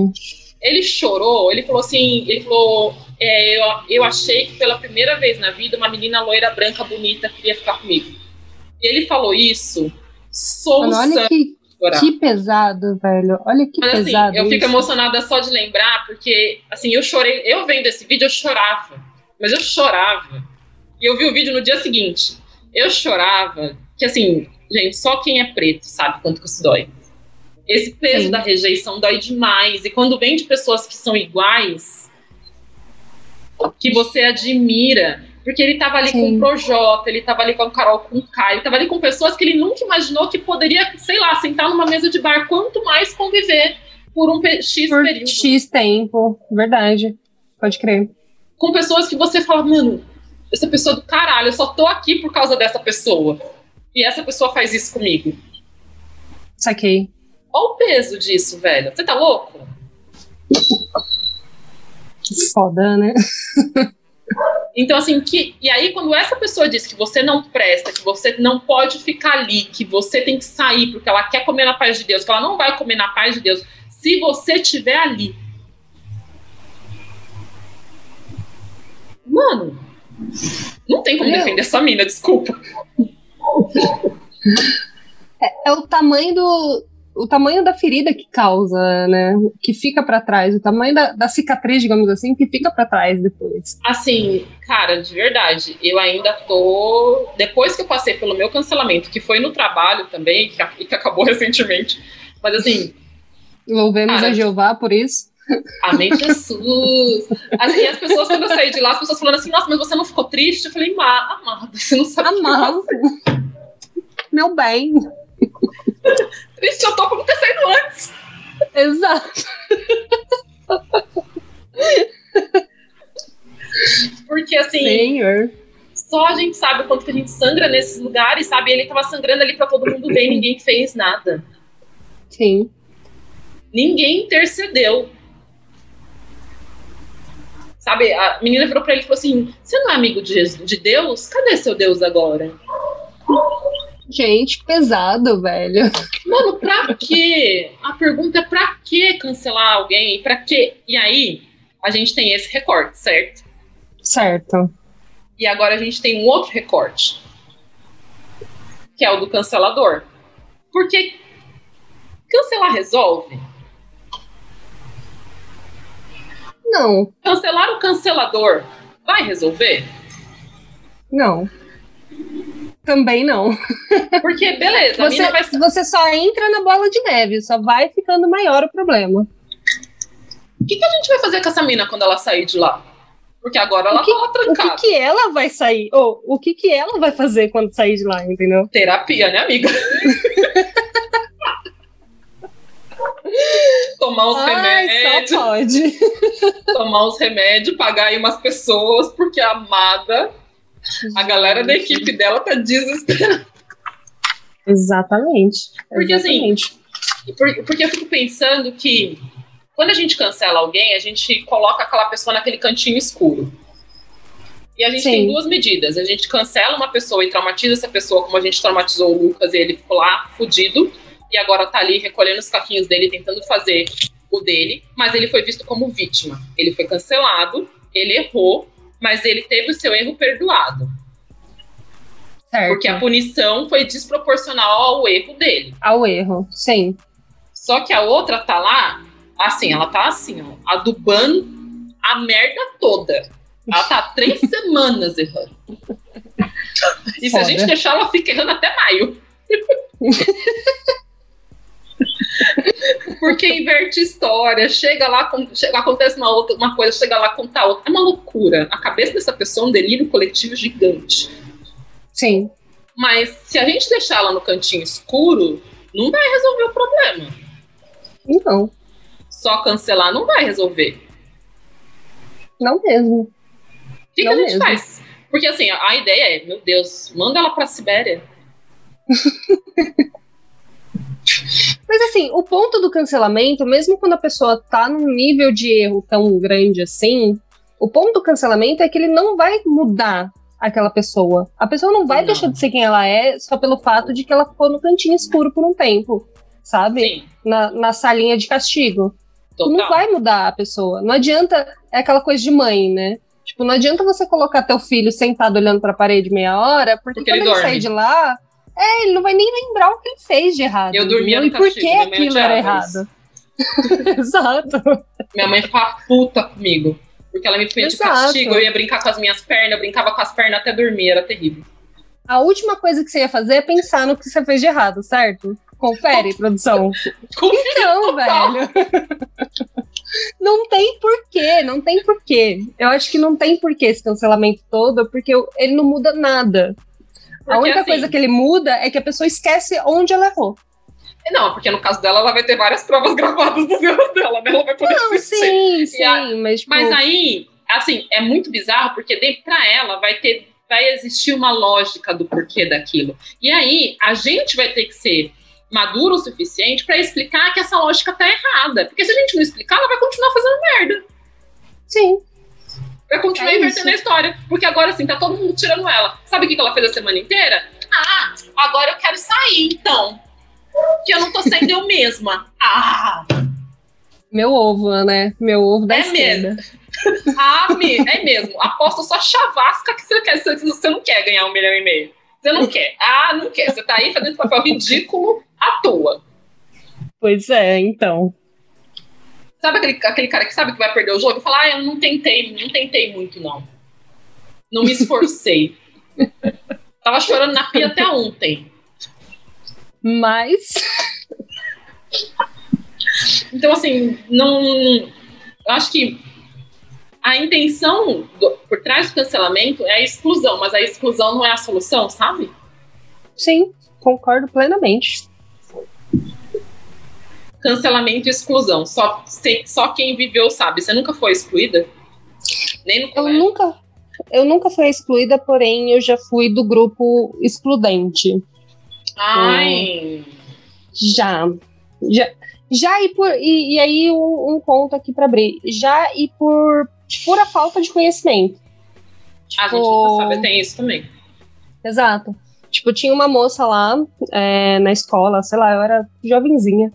Ele chorou, ele falou assim, ele falou. É, eu, eu achei que pela primeira vez na vida uma menina loira, branca, bonita queria ficar comigo. E ele falou isso, soluçando. Olha que, que pesado, velho. Olha que Mas, assim, pesado. eu fico isso. emocionada só de lembrar, porque assim, eu chorei, eu vendo esse vídeo, eu chorava. Mas eu chorava. E eu vi o vídeo no dia seguinte. Eu chorava, que assim, gente, só quem é preto sabe quanto que isso dói. Esse peso Sim. da rejeição dói demais. E quando vem de pessoas que são iguais, que você admira, porque ele tava ali com Sim. o Projota, ele tava ali com a Carol com o Kai, ele tava ali com pessoas que ele nunca imaginou que poderia, sei lá, sentar numa mesa de bar, quanto mais conviver por um X Por período. X tempo. Verdade. Pode crer. Com pessoas que você fala, mano, essa pessoa do caralho, eu só tô aqui por causa dessa pessoa. E essa pessoa faz isso comigo. Saquei. Olha o peso disso, velho. Você tá louco? Foda, né? Então, assim, que. E aí, quando essa pessoa diz que você não presta, que você não pode ficar ali, que você tem que sair porque ela quer comer na paz de Deus, que ela não vai comer na paz de Deus, se você estiver ali. Mano, não tem como Meu. defender essa mina, desculpa. É o tamanho do. O tamanho da ferida que causa, né? Que fica pra trás. O tamanho da, da cicatriz, digamos assim, que fica pra trás depois. Assim, cara, de verdade, eu ainda tô. Depois que eu passei pelo meu cancelamento, que foi no trabalho também, que, que acabou recentemente, mas assim, Louvemos a Jeová por isso. Amém, Jesus. As, e as pessoas, quando eu saí de lá, as pessoas falando assim, nossa, mas você não ficou triste? Eu falei, "Ma- amada, você não sabe passei. Meu bem. Triste eu tô não ter saído antes. Exato. Porque assim, Senhor. só a gente sabe o quanto que a gente sangra nesses lugares, sabe? Ele tava sangrando ali pra todo mundo ver ninguém fez nada. Sim. Ninguém intercedeu. Sabe, a menina virou pra ele e falou assim: Você não é amigo de, Jesus- de Deus? Cadê seu Deus agora? Gente, que pesado, velho. Mano, pra quê? A pergunta é pra que cancelar alguém? Pra quê? E aí, a gente tem esse recorte, certo? Certo. E agora a gente tem um outro recorte, que é o do cancelador. Porque cancelar resolve? Não, Cancelar o cancelador vai resolver? não. Também não. Porque, beleza, Você, vai. você só entra na bola de neve, só vai ficando maior o problema. O que, que a gente vai fazer com essa mina quando ela sair de lá? Porque agora ela O que- tá lá O que, trancada. que ela vai sair? Ou o que, que ela vai fazer quando sair de lá, entendeu? Terapia, né, amiga? Tomar os Ai, remédios. só pode. tomar os remédios, pagar aí umas pessoas, porque a amada, a galera da equipe dela tá desesperada. Exatamente. Porque, assim, Exatamente. Por- Porque eu fico pensando que quando a gente cancela alguém, a gente coloca aquela pessoa naquele cantinho escuro. E a gente Sim. tem duas medidas. A gente cancela uma pessoa e traumatiza essa pessoa, como a gente traumatizou o Lucas e ele ficou lá fudido. E agora tá ali recolhendo os caquinhos dele, tentando fazer o dele. Mas ele foi visto como vítima. Ele foi cancelado, ele errou, mas ele teve o seu erro perdoado. certo. Porque a punição foi desproporcional ao erro dele. Ao erro, sim. Só que a outra tá lá, assim, ela tá assim, ó, adubando a merda toda. Ela tá três semanas errando. E se a Foda. gente deixar, ela fica errando até maio. Porque inverte história, chega lá, chega, acontece uma, outra, uma coisa, chega lá, conta outra. É uma loucura. A cabeça dessa pessoa é um delírio coletivo gigante. Sim. Mas se a gente deixar ela no cantinho escuro, não vai resolver o problema. Não, Só cancelar não vai resolver. não mesmo. O que, que a gente mesmo. faz? Porque assim, a a ideia é, meu Deus, manda ela pra Sibéria. Mas assim, o ponto do cancelamento, mesmo quando a pessoa tá num nível de erro tão grande assim, O ponto do cancelamento é que ele não vai mudar aquela pessoa. A pessoa não vai Não. deixar de ser quem ela é só pelo fato de que ela ficou no cantinho escuro por um tempo, sabe? Sim, Na, na salinha de castigo. total. Não vai mudar a pessoa. Não adianta. É aquela coisa de mãe, né? Tipo, não adianta você colocar teu filho sentado olhando pra parede meia hora, porque, Porque quando ele ele, sair de lá, é, ele não vai nem lembrar o que ele fez de errado. Eu dormia no E por que aquilo era errado? Exato. Minha mãe ficava puta comigo. Porque ela me punha de castigo, eu ia brincar com as minhas pernas, eu brincava com as pernas até dormir, era terrível. A última coisa que você ia fazer é pensar no que você fez de errado, certo? Confere, produção. Confia. Não, Total. velho. Não tem porquê, não tem porquê. Eu acho que não tem porquê esse cancelamento todo, porque ele não muda nada. A Porque, única assim, coisa que ele muda é que a pessoa esquece onde ela errou. Não, porque no caso dela, ela vai ter várias provas gravadas dos erros dela, né? Ela vai poder Não, assistir. sim, sim, a- mas tipo, Mas aí, assim, é muito bizarro, porque pra ela vai ter. Vai existir uma lógica do porquê daquilo. E aí, a gente vai ter que ser maduro o suficiente pra explicar que essa lógica tá errada. Porque se a gente não explicar, ela vai continuar fazendo merda. sim, Vai continuar É invertendo isso. a história. Porque agora, assim, tá todo mundo tirando ela. Sabe o que ela fez a semana inteira? Ah, agora eu quero sair, então. Que eu não tô sendo eu mesma. Ah, meu ovo, né? Meu ovo da É esquerda. ah, me, é mesmo. Aposto só chavasca que você quer. Você não quer ganhar um milhão e meio. Você não quer. Ah, não quer. Você tá aí fazendo papel ridículo à toa. Pois é, então. Sabe aquele, aquele cara que sabe que vai perder o jogo e fala, ah, eu não tentei, não tentei muito, não. Não me esforcei. Tava chorando na pia até ontem. Mas Então, assim, não. Eu acho que a intenção do- por trás do cancelamento é a exclusão, mas a exclusão não é a solução, sabe? sim, concordo plenamente. Cancelamento e exclusão. Só, se- só quem viveu sabe. Você nunca foi excluída? Nem no Eu nunca, eu nunca fui excluída, porém eu já fui do grupo excludente. Ai. Já. Já, já e por. E, e aí, um, um ponto aqui para abrir. Já e por pura falta de conhecimento. A gente Tipo, nunca sabe, tem isso também. Exato. Tipo, tinha uma moça lá é, na escola, sei lá, eu era jovenzinha.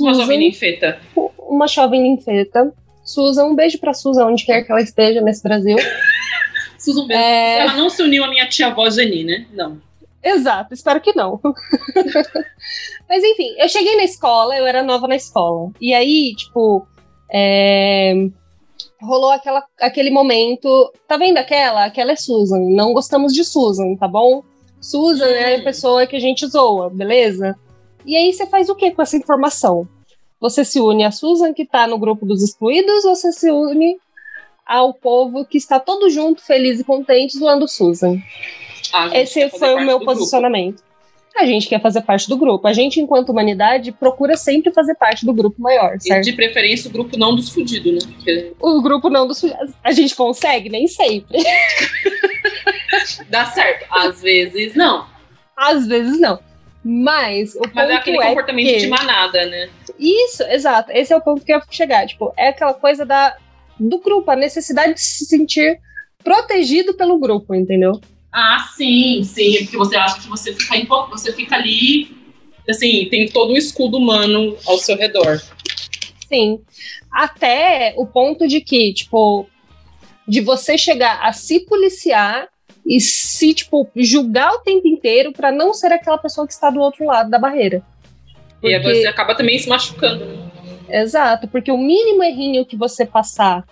Uma Susan, jovem ninfeta. uma jovem ninfeta. Susan, um beijo pra Susan, onde quer que ela esteja nesse Brasil. Susan mesmo. É, Ela não se uniu à minha tia-avó Geni, né? Não. Exato, espero que não. Mas enfim, eu cheguei na escola, eu era nova na escola. E aí, tipo, é, rolou aquela, aquele momento. Tá vendo aquela? Aquela é Susan. Não gostamos de Susan, tá bom? Susan é a Hum. pessoa que a gente zoa, beleza? E aí você faz o que com essa informação? Você se une a Susan, que tá no grupo dos excluídos, ou você se une ao povo que está todo junto, feliz e contente, zoando Susan? A gente Esse foi o meu do grupo. posicionamento. A gente quer fazer parte do grupo. A gente, enquanto humanidade, procura sempre fazer parte do grupo maior, E certo? de preferência o grupo não dos fudidos, né? Porque O grupo não dos. A gente consegue? Nem sempre. dá certo. Às vezes não. Às vezes não. Mas o Mas ponto é aquele é comportamento que... de manada, né? Isso, exato. Esse é o ponto que eu ia chegar. Tipo, é aquela coisa da, do grupo, a necessidade de se sentir protegido pelo grupo, entendeu? Ah, sim, sim. Porque você acha que você fica, você fica ali, assim, tem todo o escudo humano ao seu redor. Sim. Até o ponto de que, tipo, de você chegar a se policiar e se, tipo, julgar o tempo inteiro pra não ser aquela pessoa que está do outro lado da barreira. E aí Porque- você acaba também se machucando, né? Exato, porque o mínimo errinho que você passar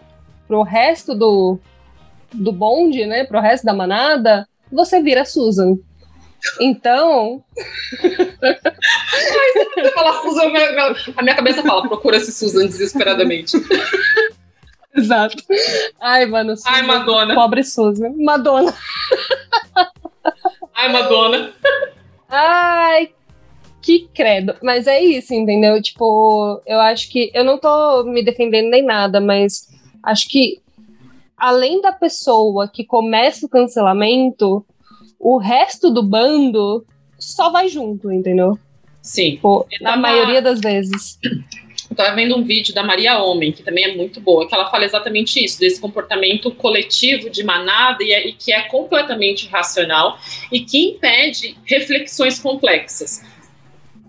pro resto do, do bonde, né, pro resto da manada, você vira Susan. Então, Você fala Susan, a minha cabeça fala, procura-se Susan desesperadamente. exato. Ai, mano, Susan, Ai, Madonna. pobre Susan. Madonna. Ai, Madonna. Ai, que credo. Mas é isso, entendeu? Tipo, eu acho que. Eu não tô me defendendo nem nada, mas acho que além da pessoa que começa o cancelamento, o resto do bando só vai junto, entendeu? Sim. Tipo, Eu na maioria das vezes. Estava vendo um vídeo da Maria Homem, que também é muito boa, que ela fala exatamente isso, desse comportamento coletivo de manada e, é, e que é completamente racional e que impede reflexões complexas.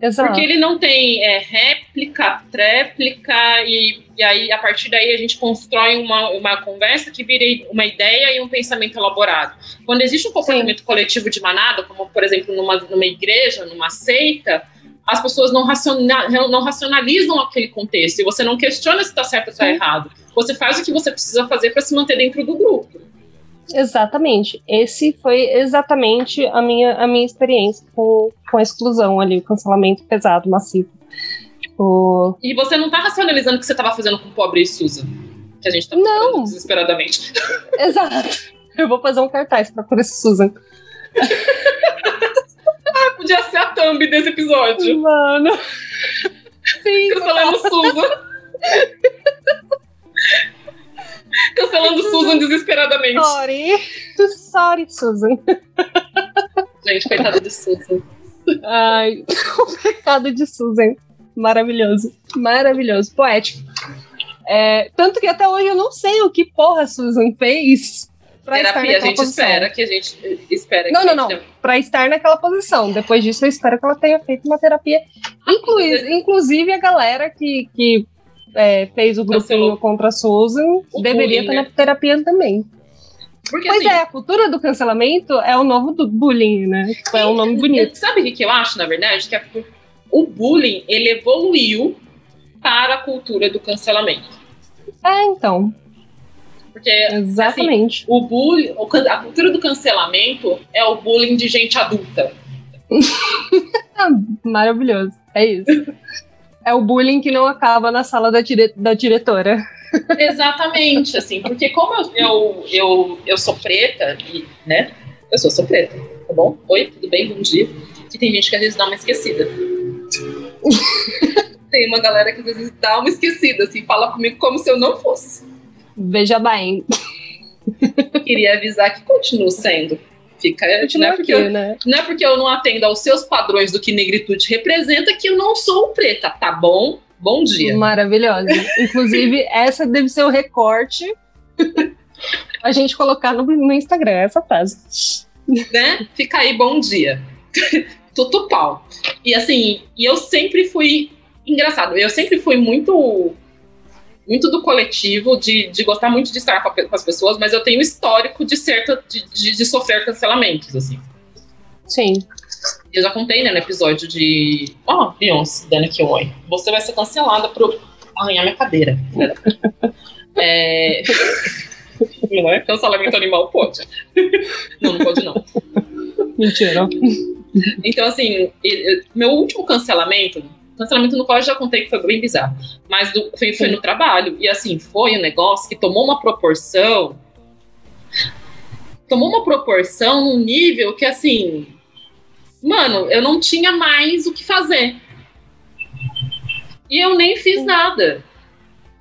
Exato. Porque ele não tem é, réplica, tréplica, e, e aí a partir daí a gente constrói uma, uma conversa que vira uma ideia e um pensamento elaborado. Quando existe um comportamento Sim. coletivo de manada, como por exemplo numa, numa igreja, numa seita, as pessoas não, raciona, não racionalizam aquele contexto e você não questiona se está certo ou está errado. Você faz o que você precisa fazer para se manter dentro do grupo. Exatamente. Esse foi exatamente a minha, a minha experiência com, com a exclusão ali, o cancelamento pesado, massivo. Tipo... E você não está racionalizando o que você estava fazendo com o pobre Susan. Que a gente tá não. desesperadamente. Exato. Eu vou fazer um cartaz para por esse Susan. Ah, podia ser a thumb desse episódio. Mano. Sim, Cancelando Susan. Cancelando Susan desesperadamente. Sorry. Sorry, Susan. Gente, coitada de Susan. Ai, o pecado de Susan. Maravilhoso. Maravilhoso. Poético. É, tanto que até hoje eu não sei o que porra Susan fez Pra terapia, a gente posição. espera que a gente espera Não, não, não. Tenha... Pra estar naquela posição. Depois disso, eu espero que ela tenha feito uma terapia. Inclu inclusive, a galera que, que é, fez o grupinho contra a Susan o deveria bullying, estar né? na terapia também. Porque, pois assim, é, a cultura do cancelamento é o novo do bullying, né? Tipo, é um nome bonito. Sabe o que eu acho, na verdade? Que a, o bullying, ele evoluiu para a cultura do cancelamento. É, então. Porque assim, Exatamente. Assim, o bullying, a cultura do cancelamento é o bullying de gente adulta. Maravilhoso. É isso. É o bullying que não acaba na sala da, dire da diretora. Exatamente, assim, porque como eu, eu, eu, eu sou preta, e, né? Eu sou, sou preta, tá bom? Oi, tudo bem? Bom dia. Que tem gente que às vezes dá uma esquecida. tem uma galera que às vezes dá uma esquecida, assim, fala comigo como se eu não fosse. Veja bem. Queria avisar que continuo sendo. Fica, não, é porque aqui, eu, né? não é porque eu não atendo aos seus padrões do que negritude representa que eu não sou preta, tá bom? Bom dia. Maravilhosa. Inclusive, essa deve ser o recorte a gente colocar no, no Instagram, essa frase. Né? Fica aí, bom dia. Tudo pau. E assim, e eu sempre fui. Engraçado, eu sempre fui muito muito do coletivo, de, de gostar muito de estar com, a, com as pessoas, mas eu tenho histórico de, certa, de, de, de, sofrer cancelamentos, assim. Sim. Eu já contei, né, no episódio de. Ó, oh, Beyoncé, um oi. Você vai ser cancelada por arranhar minha cadeira. é. Não é? Cancelamento animal pode. não, não pode não. Mentira. Então, assim, meu último cancelamento cancelamento no qual eu já contei que foi bem bizarro. Mas do, foi, foi no trabalho. E assim, foi um negócio que tomou uma proporção. Tomou uma proporção num nível que, assim. Mano, eu não tinha mais o que fazer. E eu nem fiz nada.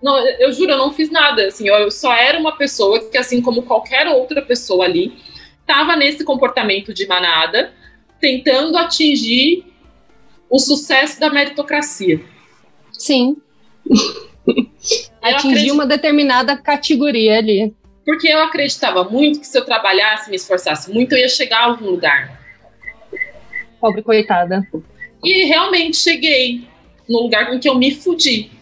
Não, eu juro, eu não fiz nada. Assim, eu só era uma pessoa que, assim como qualquer outra pessoa ali, estava nesse comportamento de manada, tentando atingir o sucesso da meritocracia. Sim. Atingir acredito... uma determinada categoria ali. Porque eu acreditava muito que se eu trabalhasse, me esforçasse muito, eu ia chegar a algum lugar. Pobre coitada. E realmente cheguei no lugar em que eu me fudi.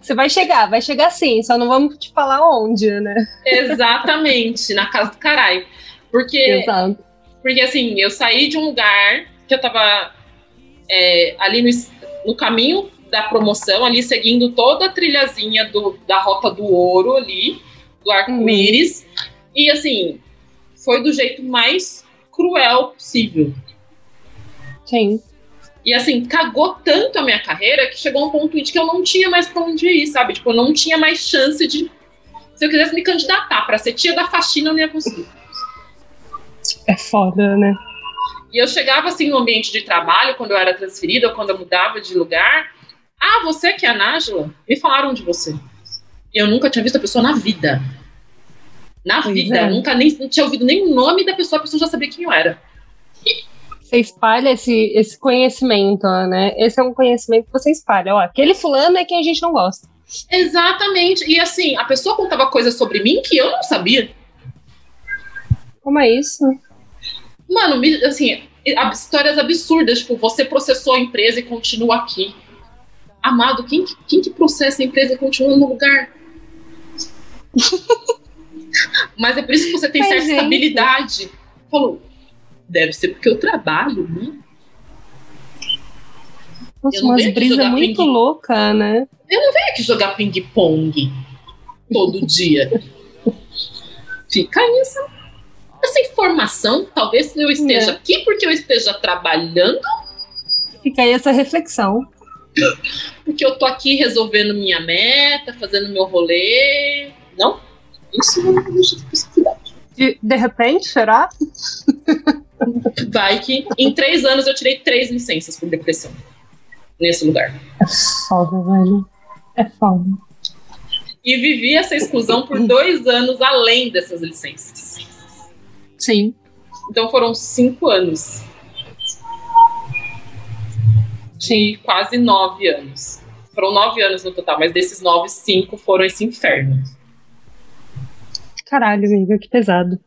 Você vai chegar, vai chegar sim, só não vamos te falar onde, né? Exatamente, na casa do caralho. Porque Exato. Porque, assim, eu saí de um lugar que eu tava é, ali no, no, caminho da promoção, ali seguindo toda a trilhazinha do, da Rota do Ouro ali, do arco-íris. E, assim, foi do jeito mais cruel possível. Sim. E assim, cagou tanto a minha carreira que chegou um ponto de que eu não tinha mais pra onde ir, sabe? Tipo, eu não tinha mais chance de. Se eu quisesse me candidatar pra ser tia da faxina, eu não ia conseguir. É foda, né? E eu chegava assim no ambiente de trabalho, quando eu era transferida, ou quando eu mudava de lugar. Ah, você que é a Nájila? Me falaram de você. E eu nunca tinha visto a pessoa na vida. Na pois vida. É. Nunca nem não tinha ouvido nem o nome da pessoa, a pessoa já sabia quem eu era. Você espalha esse, esse conhecimento, né? Esse é um conhecimento que você espalha. Ó, aquele fulano é quem a gente não gosta. Exatamente. E assim, a pessoa contava coisas sobre mim que eu não sabia. Como é isso? Mano, assim, histórias absurdas, tipo, você processou a empresa e continua aqui. Amado, quem, quem que processa a empresa e continua no lugar? Mas é por isso que você tem certa gente. estabilidade. Falou, deve ser porque eu trabalho, né? Nossa, umas brisas muito ping... louca, né? Eu não venho aqui jogar ping-pong todo dia. Fica isso. Essa informação, talvez eu esteja é. aqui porque eu esteja trabalhando. Fica aí essa reflexão. Porque eu tô aqui resolvendo minha meta, fazendo meu rolê. Não? Isso não existe possibilidade. De, de repente, será? Vai que em três anos eu tirei três licenças por depressão nesse lugar. É foda, velho. É foda. E vivi essa exclusão por dois anos além dessas licenças. Sim. Então foram cinco anos. De quase nove anos. Foram nove anos no total, mas desses nove, cinco foram esse inferno. Caralho, amiga, que pesado.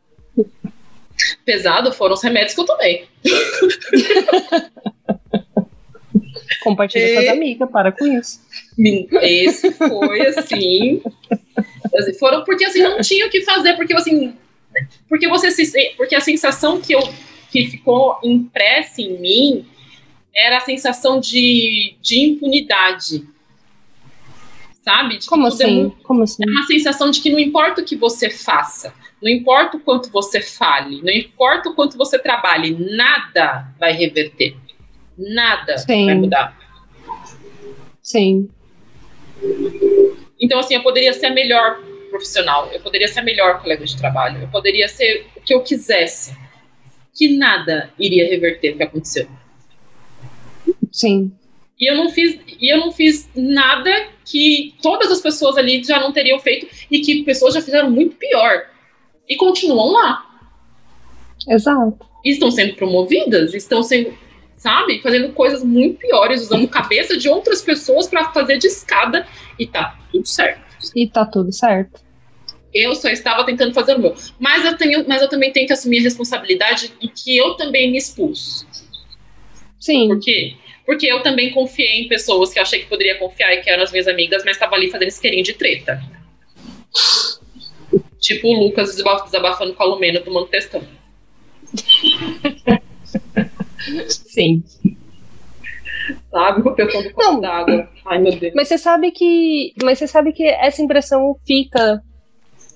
Pesado foram os remédios que eu tomei. Compartilha e... com as amigas, para com isso. Esse foi assim. assim foram porque assim não tinha o que fazer, porque assim. Porque você se. Porque a sensação que eu que ficou impressa em mim era a sensação de, de impunidade. Sabe? De Como assim? É, Como assim? É uma sensação de que não importa o que você faça, não importa o quanto você fale, não importa o quanto você trabalhe, nada vai reverter. Nada Sim. vai mudar. Sim. Então, assim, eu poderia ser a melhor profissional, eu poderia ser a melhor colega de trabalho, eu poderia ser o que eu quisesse, que nada iria reverter o que aconteceu. Sim. E eu não fiz, e eu não fiz nada que todas as pessoas ali já não teriam feito e que pessoas já fizeram muito pior e continuam lá. Exato. E estão sendo promovidas, estão sendo sabe? Fazendo coisas muito piores, usando cabeça de outras pessoas para fazer de escada e tá tudo certo. E tá tudo certo. Eu só estava tentando fazer o meu. Mas eu, tenho, mas eu também tenho que assumir a responsabilidade e que eu também me expus. Sim. Por quê? Porque eu também confiei em pessoas que eu achei que poderia confiar e que eram as minhas amigas, mas estava ali fazendo isqueirinho de treta. tipo o Lucas desabafando com a Lumena tomando testão. Sim. Sabe? Com a questão do copo d'água. Ai, meu Deus. Mas você sabe que. Mas você sabe que essa impressão fica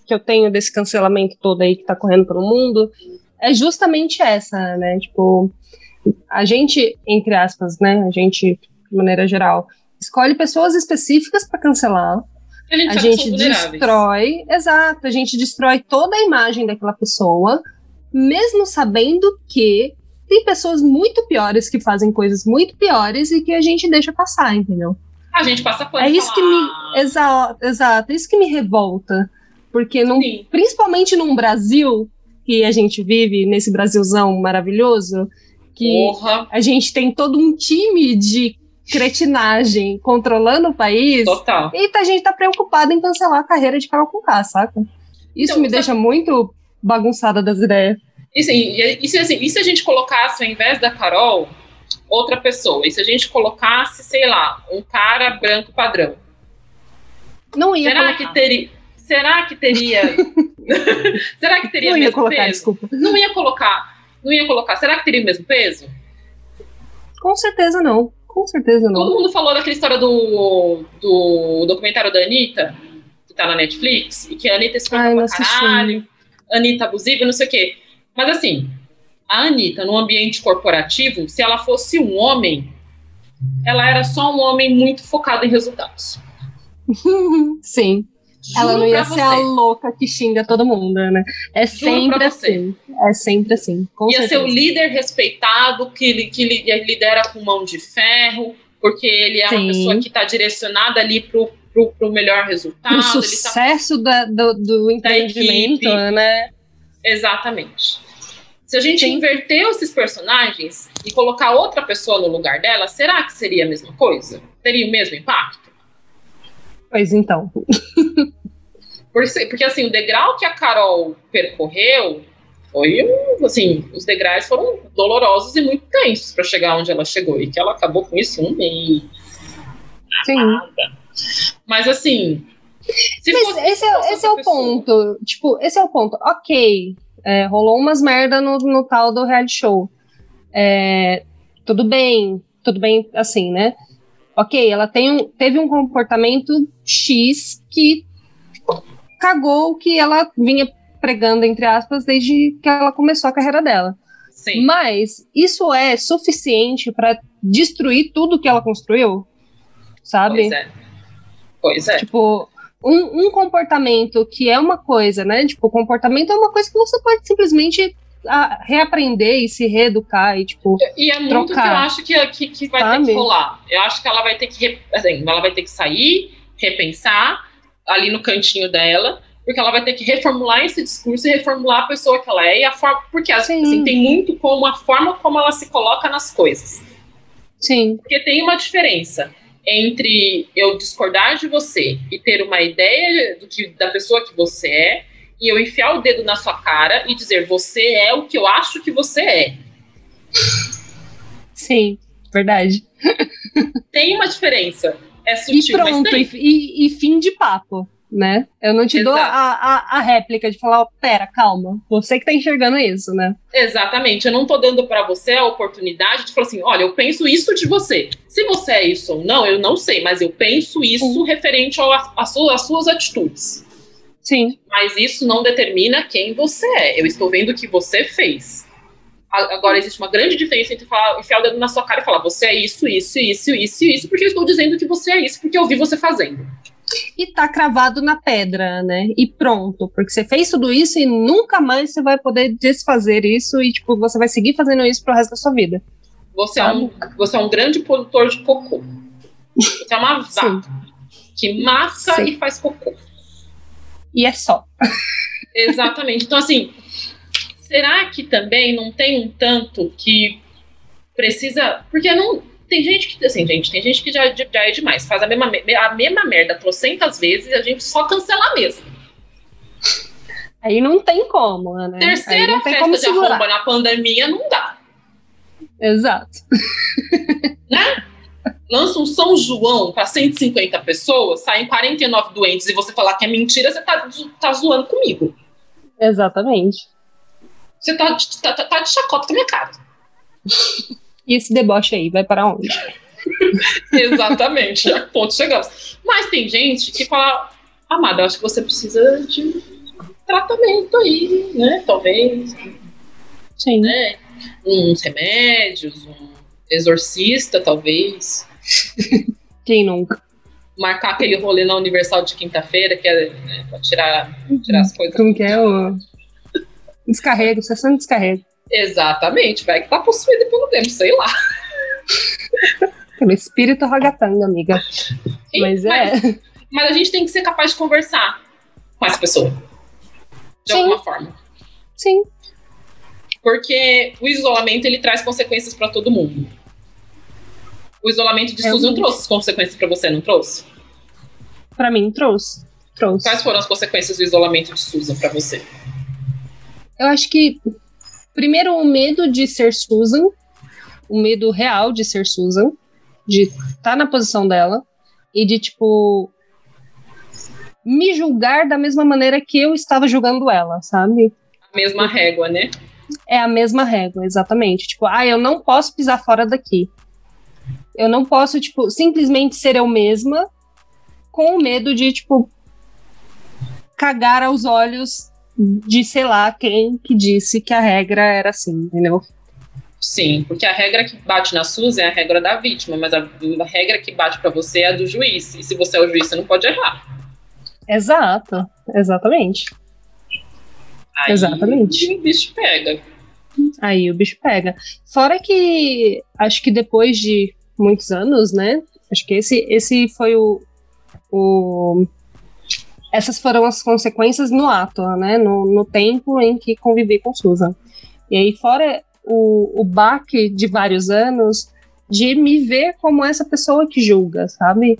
que eu tenho desse cancelamento todo aí que tá correndo pelo mundo é justamente essa, né? Tipo, a gente, entre aspas, né? A gente, de maneira geral, escolhe pessoas específicas para cancelar. A gente, a gente destrói, exato, a gente destrói toda a imagem daquela pessoa, mesmo sabendo que tem pessoas muito piores que fazem coisas muito piores e que a gente deixa passar, entendeu? A gente passa por É isso falar. que me. Exato, exato, é isso que me revolta. Porque, num, principalmente num Brasil que a gente vive, nesse Brasilzão maravilhoso, que Porra. a gente tem todo um time de cretinagem controlando o país. Total. E a gente tá preocupado em cancelar a carreira de Carol Conká, saca? Isso então, me deixa muito bagunçada das ideias. E, assim, e, se, assim, e se a gente colocasse, ao invés da Carol, outra pessoa? E se a gente colocasse, sei lá, um cara branco padrão? Não ia Será colocar. que teria... Será que teria... será que teria não mesmo ia colocar, peso? Desculpa. Não ia colocar. Não ia colocar. Será que teria o mesmo peso? Com certeza não. Com certeza não. Todo mundo falou daquela história do, do documentário da Anitta, que tá na Netflix, e que a Anitta escreveu pra caralho, Anitta abusiva, não sei o quê. Mas assim, a Anitta, no ambiente corporativo, se ela fosse um homem, ela era só um homem muito focado em resultados. Sim. Juro ela não ia ser a louca que xinga todo mundo, né? É sempre assim. É sempre assim. Com ia certeza. ser o líder respeitado, que, que lidera com mão de ferro, porque ele é Sim. uma pessoa que está direcionada ali pro, pro, pro melhor resultado. O sucesso tá... da, do, do empreendimento, né? Exatamente. Se a gente Sim. inverter esses personagens e colocar outra pessoa no lugar dela, será que seria a mesma coisa? Teria o mesmo impacto? Pois então. Porque, assim, o degrau que a Carol percorreu foi assim, os degraus foram dolorosos e muito tensos para chegar onde ela chegou e que ela acabou com isso um mês. Sim. Mas assim, se Mas esse, é, esse é o ponto. Tipo, esse é o ponto. Ok, é, rolou umas merda no, no tal do reality show. É, tudo bem, tudo bem assim, né? Ok, ela tem um, teve um comportamento X que cagou o que ela vinha pregando, entre aspas, desde que ela começou a carreira dela. Sim. Mas isso é suficiente para destruir tudo que ela construiu? Sabe? Pois é. Pois é. Tipo, um, um, comportamento que é uma coisa, né? Tipo, comportamento é uma coisa que você pode simplesmente a, ah, reaprender e se reeducar e, tipo. E é muito trocar, que eu acho que, que, que vai sabe? ter que rolar. Eu acho que ela vai ter que. Assim, ela vai ter que sair, repensar ali no cantinho dela. Porque ela vai ter que reformular esse discurso e reformular a pessoa que ela é e a forma. Porque assim, tem muito como a forma como ela se coloca nas coisas. Sim. Porque tem uma diferença entre eu discordar de você e ter uma ideia do que, da pessoa que você é, e eu enfiar o dedo na sua cara e dizer você é o que eu acho que você é. Sim, verdade. Tem uma diferença. É sutil, e pronto, e, e, e fim de papo né? Eu não te Exato. dou a, a, a, réplica de falar, oh, pera, calma, você que tá enxergando isso, né? Exatamente, eu não tô dando para você a oportunidade de falar assim, olha, eu penso isso de você. Se você é isso ou não, eu não sei, mas eu penso isso Sim. referente às suas, suas atitudes. Sim. Mas isso não determina quem você é. Eu estou vendo o que você fez. Agora, existe uma grande diferença entre falar, enfiar o dedo na sua cara e falar você é isso, isso, isso, isso, isso, porque eu estou dizendo que você é isso, porque eu vi você fazendo e tá cravado na pedra, né? E pronto, porque você fez tudo isso e nunca mais você vai poder desfazer isso e tipo você vai seguir fazendo isso pro resto da sua vida. Você é um, você é um grande produtor de cocô. Você é uma vaca que masca Sim. e faz cocô. E é só. Exatamente. Então assim, será que também não tem um tanto que precisa, porque não tem gente que, assim, gente, tem gente que já, já é demais, faz a mesma, a mesma merda trocentas vezes e a gente só cancela mesmo. Aí não tem como, né? Terceira festa de segurar. arromba na pandemia não dá. Exato. Né? Lança um São João para 150 pessoas, saem 49 doentes e você falar que é mentira, você tá, tá zoando comigo. Exatamente. Você tá, tá, tá de chacota com a minha cara. E esse deboche aí vai para onde? Exatamente, a ponto chegamos. Mas tem gente que fala, amada, eu acho que você precisa de tratamento aí, né? Talvez. Sim. Né? Uns remédios, um exorcista, talvez. Quem nunca? Marcar aquele rolê na Universal de quinta-feira, que é né, pra tirar, tirar as coisas. Como que é o. Descarrego, sessão de descarrego. Exatamente, vai que tá possuído pelo tempo, sei lá. Pelo espírito ragatanga, amiga. Sim, mas, é. Mas, a gente tem que ser capaz de conversar com essa pessoa. De Sim. alguma forma. Sim. Porque o isolamento ele traz consequências para todo mundo. O isolamento de é Susan trouxe consequências para você, não trouxe? Para mim, trouxe. trouxe. Quais foram as consequências do isolamento de Susan para você? Eu acho que Primeiro, o medo de ser Susan, o medo real de ser Susan, de estar tá na posição dela e de, tipo, me julgar da mesma maneira que eu estava julgando ela, sabe? A mesma régua, né? É a mesma régua, exatamente. Tipo, ah, eu não posso pisar fora daqui. Eu não posso, tipo, simplesmente ser eu mesma com o medo de, tipo, cagar aos olhos de sei lá quem que disse que a regra era assim, entendeu? Sim, porque a regra que bate na Suzy é a regra da vítima, mas a, a regra que bate para você é a do juiz. E se você é o juiz, você não pode errar. Exato, exatamente. Aí exatamente. o bicho pega. Aí o bicho pega. Fora que acho que depois de muitos anos, né? Acho que esse, esse foi o, o essas foram as consequências no ato, né, no, no tempo em que convivi com Susan. E aí, fora o, o baque de vários anos, de me ver como essa pessoa que julga, sabe?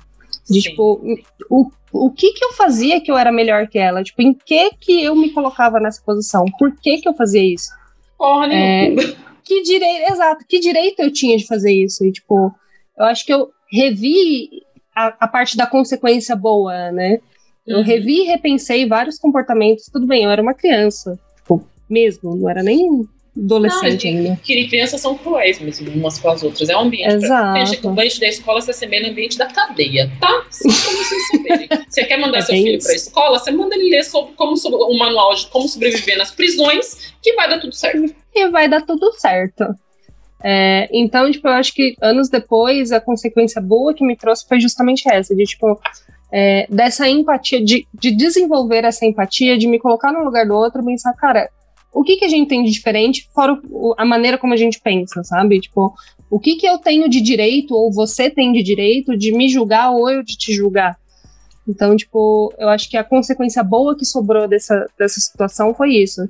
De, Sim. tipo, o, o que que eu fazia que eu era melhor que ela? Tipo, em que que eu me colocava nessa posição? Por que que eu fazia isso? Porra é, que direito, exato, que direito eu tinha de fazer isso? E, tipo, eu acho que eu revi a, a parte da consequência boa, né? Eu uhum. revi e repensei vários comportamentos. Tudo bem, eu era uma criança, tipo, mesmo, não era nem adolescente não, ainda. Que crianças são cruéis mesmo, umas com as outras. É um ambiente. Exato. Pra, gente, o ambiente da escola se assemelha ao ambiente da cadeia, tá? Só pra vocês saberem. Você quer mandar é seu filho isso. pra escola, você manda ele ler sobre como sobre, um manual de como sobreviver nas prisões, que vai dar tudo certo. E vai dar tudo certo. É, então, tipo, eu acho que anos depois, a consequência boa que me trouxe foi justamente essa, de, tipo, é, dessa empatia, de, de desenvolver essa empatia, de me colocar no lugar do outro e pensar, cara, o que, que a gente tem de diferente, fora o, a maneira como a gente pensa, sabe? Tipo, o que, que eu tenho de direito, ou você tem de direito, de me julgar ou eu de te julgar? Então, tipo, eu acho que a consequência boa que sobrou dessa, dessa situação foi isso.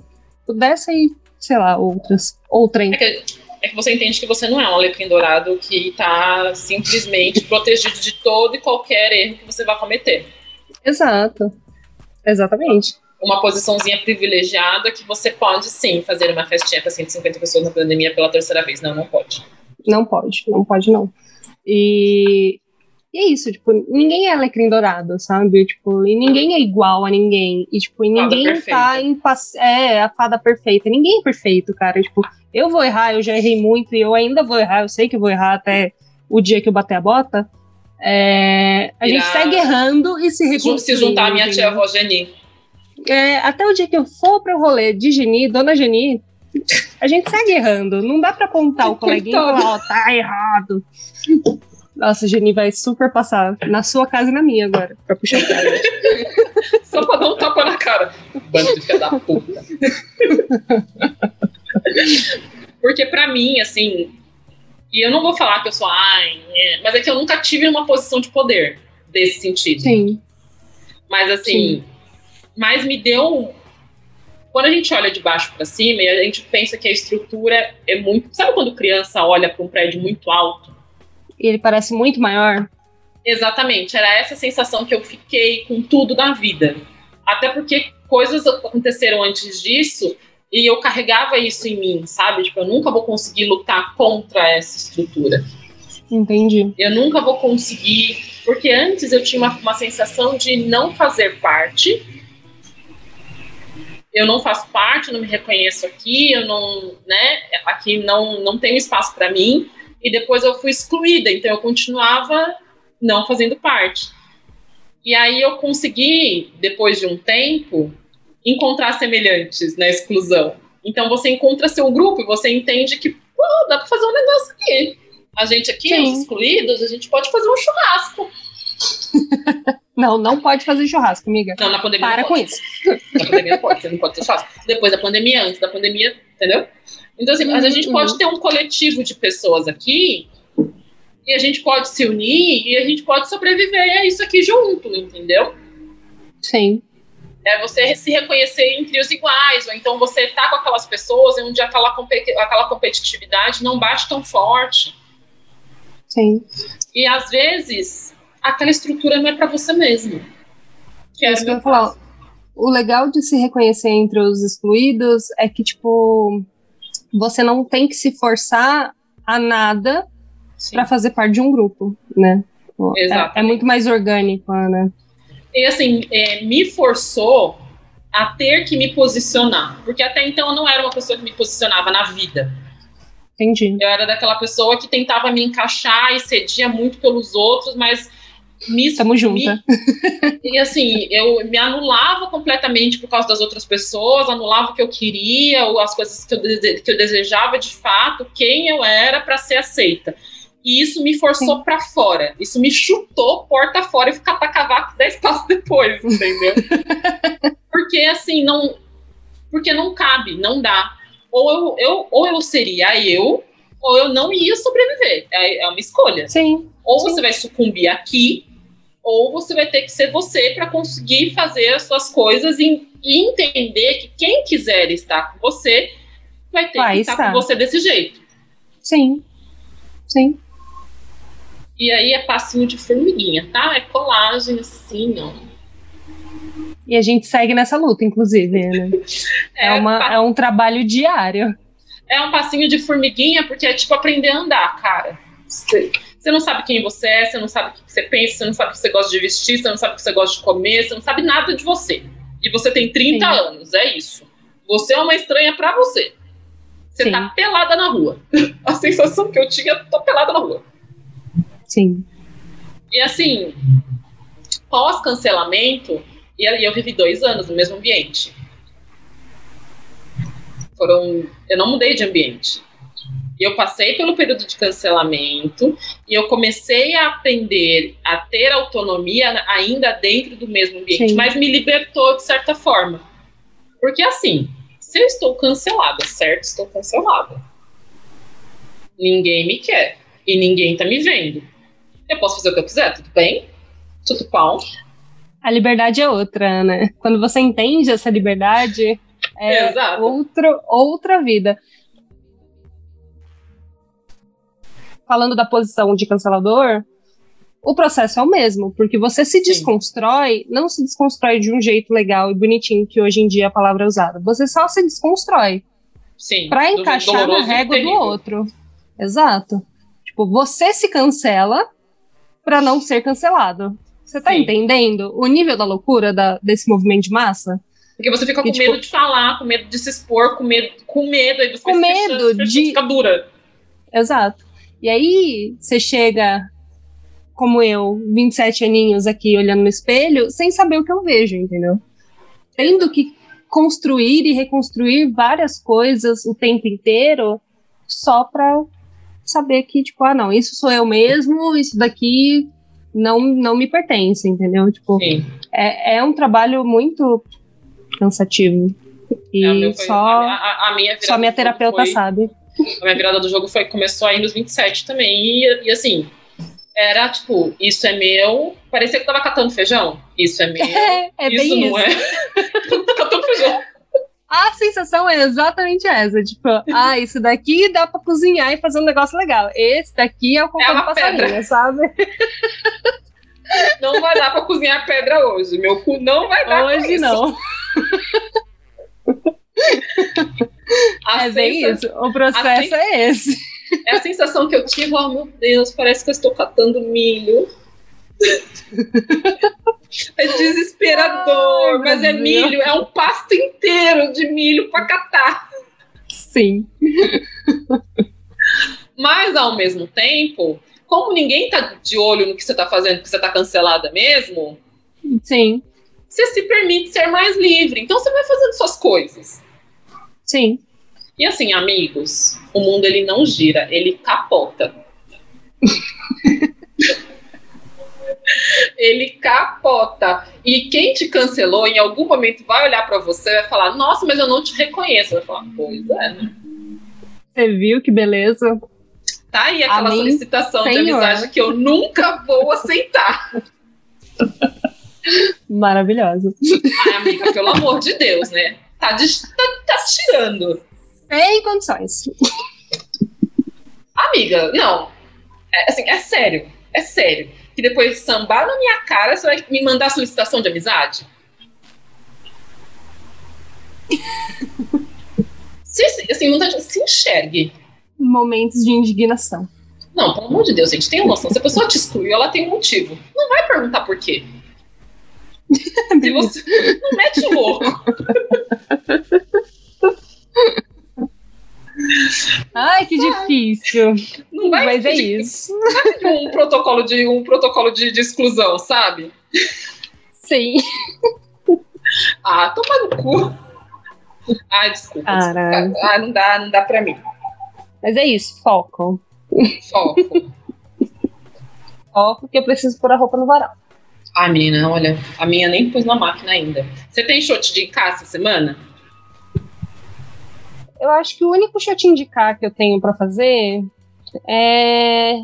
Dessa e, sei lá, outras. Outra. É é que você entende que você não é um alecrim dourado que está simplesmente protegido de todo e qualquer erro que você vai cometer. Exato. Exatamente uma posiçãozinha privilegiada que você pode sim fazer uma festinha para 150 pessoas na pandemia pela terceira vez. Não, não pode. Não pode, não pode não. E, e é isso, tipo, ninguém é alecrim dourado, sabe? Tipo, e ninguém é igual a ninguém. E, tipo, e ninguém tá em É, a fada perfeita. Ninguém é perfeito, cara. Tipo, eu vou errar, eu já errei muito e eu ainda vou errar, eu sei que vou errar até o dia que eu bater a bota. É, a gente segue errando e se reconstruindo. Se juntar a minha tia avó Geni é, até o dia que eu for pro rolê de Geni, Dona Geni, a gente segue errando. Não dá pra apontar o coleguinha e falar, ó, tá errado. Nossa, Geni vai super passar na sua casa e na minha agora, pra puxar o cara. Só pra dar um tapa na cara. Bando de filha da puta. Porque pra mim, assim, e eu não vou falar que eu sou ai, é, mas é que eu nunca tive uma posição de poder desse sentido. Sim. Mas assim, Sim mas me deu. Quando a gente olha de baixo para cima e a gente pensa que a estrutura é muito. Sabe quando criança olha para um prédio muito alto? E ele parece muito maior? Exatamente, era essa sensação que eu fiquei com tudo da vida. Até porque coisas aconteceram antes disso e eu carregava isso em mim, sabe? Tipo, eu nunca vou conseguir lutar contra essa estrutura. Entendi. Eu nunca vou conseguir, porque antes eu tinha uma, uma sensação de não fazer parte eu não faço parte, não me reconheço aqui, eu não, né, aqui não, não tem espaço para mim, e depois eu fui excluída, então eu continuava não fazendo parte. E aí eu consegui, depois de um tempo, encontrar semelhantes na exclusão. Então você encontra seu grupo e você entende que, pô, dá para fazer um negócio aqui. A gente aqui, Sim. os excluídos, a gente pode fazer um churrasco. Não, não pode fazer churrasco, amiga. Não, na pandemia Para com isso. Na pandemia pode, você não pode ter churrasco. Depois da pandemia, antes da pandemia, entendeu? Então, assim, mas a gente pode uhum. ter um coletivo de pessoas aqui e a gente pode se unir e a gente pode sobreviver a isso aqui junto, entendeu? Sim. É você se reconhecer entre os iguais, ou então você tá com aquelas pessoas onde aquela, aquela competitividade não bate tão forte. Sim. E às vezes aquela estrutura não é para você mesmo. Que é falar. O legal de se reconhecer entre os excluídos é que, tipo, você não tem que se forçar a nada para fazer parte de um grupo, né? É, é, muito mais orgânico, né? E assim, é, me forçou a ter que me posicionar, porque até então eu não era uma pessoa que me posicionava na vida. Entendi. Eu era daquela pessoa que tentava me encaixar e cedia muito pelos outros, mas me. Tamo junto. e assim, eu me anulava completamente por causa das outras pessoas, anulava o que eu queria, as coisas que eu, que eu desejava de fato, quem eu era para ser aceita. E isso me forçou para fora. Isso me chutou porta fora e ficar pra cavaco 10 passos depois, entendeu? porque assim, não. Porque não cabe, não dá. Ou eu, eu, ou eu seria eu, ou eu não ia sobreviver. É, é uma escolha. Sim. Ou sim. você vai sucumbir aqui, ou você vai ter que ser você para conseguir fazer as suas coisas e, e, entender que quem quiser estar com você vai ter Vai que estar estar. com você desse jeito. Sim. Sim. E aí é passinho de formiguinha, tá? É colagem assim, ó. E a gente segue nessa luta, inclusive, né? É, uma, pa- é um trabalho diário. é um passinho de formiguinha, porque é tipo aprender a andar, cara. Você, você não sabe quem você é, você não sabe o que você pensa, você não sabe o que você gosta de vestir, você não sabe o que você gosta de comer, você não sabe nada de você. E você tem 30 Sim. anos, é isso. Você é uma estranha pra você. Você Sim. tá pelada na rua. A sensação que eu tinha, tô pelada na rua. Sim. E assim, pós-cancelamento, e eu vivi dois anos no mesmo ambiente. Foram. Eu não mudei de ambiente. E eu passei pelo período de cancelamento e eu comecei a aprender a ter autonomia ainda dentro do mesmo ambiente, Sim. mas me libertou de certa forma. Porque assim, se eu estou cancelada, certo? Estou cancelada. Ninguém me quer e ninguém tá me vendo. Eu posso fazer o que eu quiser, tudo bem? Tudo bom? A liberdade é outra, né? Quando você entende essa liberdade, é Exato. outro, outra vida. Falando da posição de cancelador, o processo é o mesmo, porque você se Sim. desconstrói, não se desconstrói de um jeito legal e bonitinho, que hoje em dia a palavra é usada. Você só se desconstrói Sim. jeito encaixar na régua do outro. Exato. Tipo, você se cancela para não ser cancelado. Você tá Sim. entendendo o nível da loucura da- desse movimento de massa? Porque você fica E, com tipo- medo de falar, com medo de se expor, com medo, com medo, aí você Com medo de- fica dura. Exato. E aí você chega, como eu, 27 aninhos aqui olhando no espelho, sem saber o que eu vejo, entendeu? Tendo que construir e reconstruir várias coisas o tempo inteiro só pra saber que, tipo, ah, não, isso sou eu mesmo, isso daqui não, não me pertence, entendeu? Tipo, Sim. é, é um trabalho muito cansativo. E É, foi- só, a, a- a minha só minha terapeuta foi- sabe. A minha virada do jogo foi, começou aí nos 27 também. E, e assim, era tipo, isso é meu. Parecia que eu tava catando feijão. Isso é meu. É, é isso bem não isso. é. Catando feijão. A sensação é exatamente essa, tipo, ah, isso daqui dá pra cozinhar e fazer um negócio legal. Esse daqui é o cocô É do uma passarinho, pedra. sabe? Não vai dar pra cozinhar pedra hoje. Meu cu não vai dar pra Hoje não. A é bem isso. O processo é esse. É a sensação que eu tive, oh meu Deus, parece que eu estou catando milho. É desesperador, Ai, mas é milho, é um pasto inteiro de milho para catar. Sim. Mas ao mesmo tempo, como ninguém tá de olho no que você tá fazendo, porque você tá cancelada mesmo, Sim. você se permite ser mais livre. Então você vai fazendo suas coisas. Sim. E assim, amigos, o mundo ele não gira, ele capota. ele capota. E quem te cancelou em algum momento vai olhar pra você e vai falar: "Nossa, mas eu não te reconheço". Vai falar: "Pois é, né? Você viu que beleza? Tá aí aquela solicitação de Senhor. amizade que eu nunca vou aceitar". Maravilhosa. Ai, amiga, pelo amor de Deus, né? Tá, de- tá- tá tirando. Sem condições. Amiga, não. É, assim, é sério. É sério. Que depois de sambar na minha cara, você vai me mandar solicitação de amizade? se, assim, não tá, se enxergue. Momentos de indignação. Não, pelo amor de Deus, gente, tenha noção. Se a pessoa te excluiu, ela tem um motivo. Não vai perguntar por quê. Se você não mete o louco. Ai, que difícil. Não vai Mas é isso. um protocolo de um protocolo de, de exclusão, sabe? Sim. Ah, toma no cu. Ai, desculpa. Caralho. desculpa. Ah, não dá, não dá pra mim. Mas é isso, foco. Foco. Foco que eu preciso pôr a roupa no varal. Ai, menina, olha, a minha nem pus na máquina ainda. Você tem shot de cá essa semana? Eu acho que o único shotinho de cá que eu tenho pra fazer é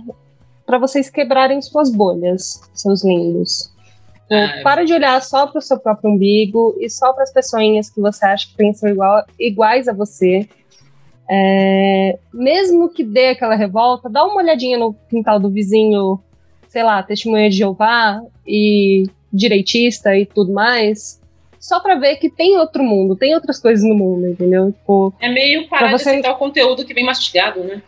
para vocês quebrarem suas bolhas, seus lindos. Tipo, Ah, para de olhar só para o seu próprio umbigo e só para as pessoinhas que você acha que pensam igual, iguais a você. É, mesmo que dê aquela revolta, dá uma olhadinha no quintal do vizinho, sei lá, testemunha de Jeová e direitista e tudo mais, só para ver que tem outro mundo, tem outras coisas no mundo, entendeu? Tipo, é meio parar você... de aceitar o conteúdo que vem mastigado, né?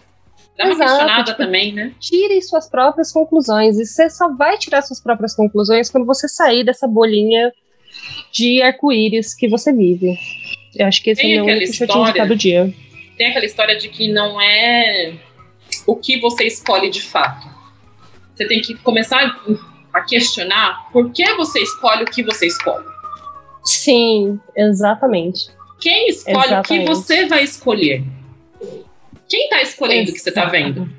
Dá uma Exato, questionada tipo, também, né? Tire suas próprias conclusões. E você só vai tirar suas próprias conclusões quando você sair dessa bolinha de arco-íris que você vive. Eu acho que esse tem é o meu história, do dia. Tem aquela história de que não é o que você escolhe de fato. Você tem que começar a questionar por que você escolhe o que você escolhe. Sim, exatamente. Quem escolhe exatamente. o que você vai escolher? Quem está escolhendo o que você está vendo?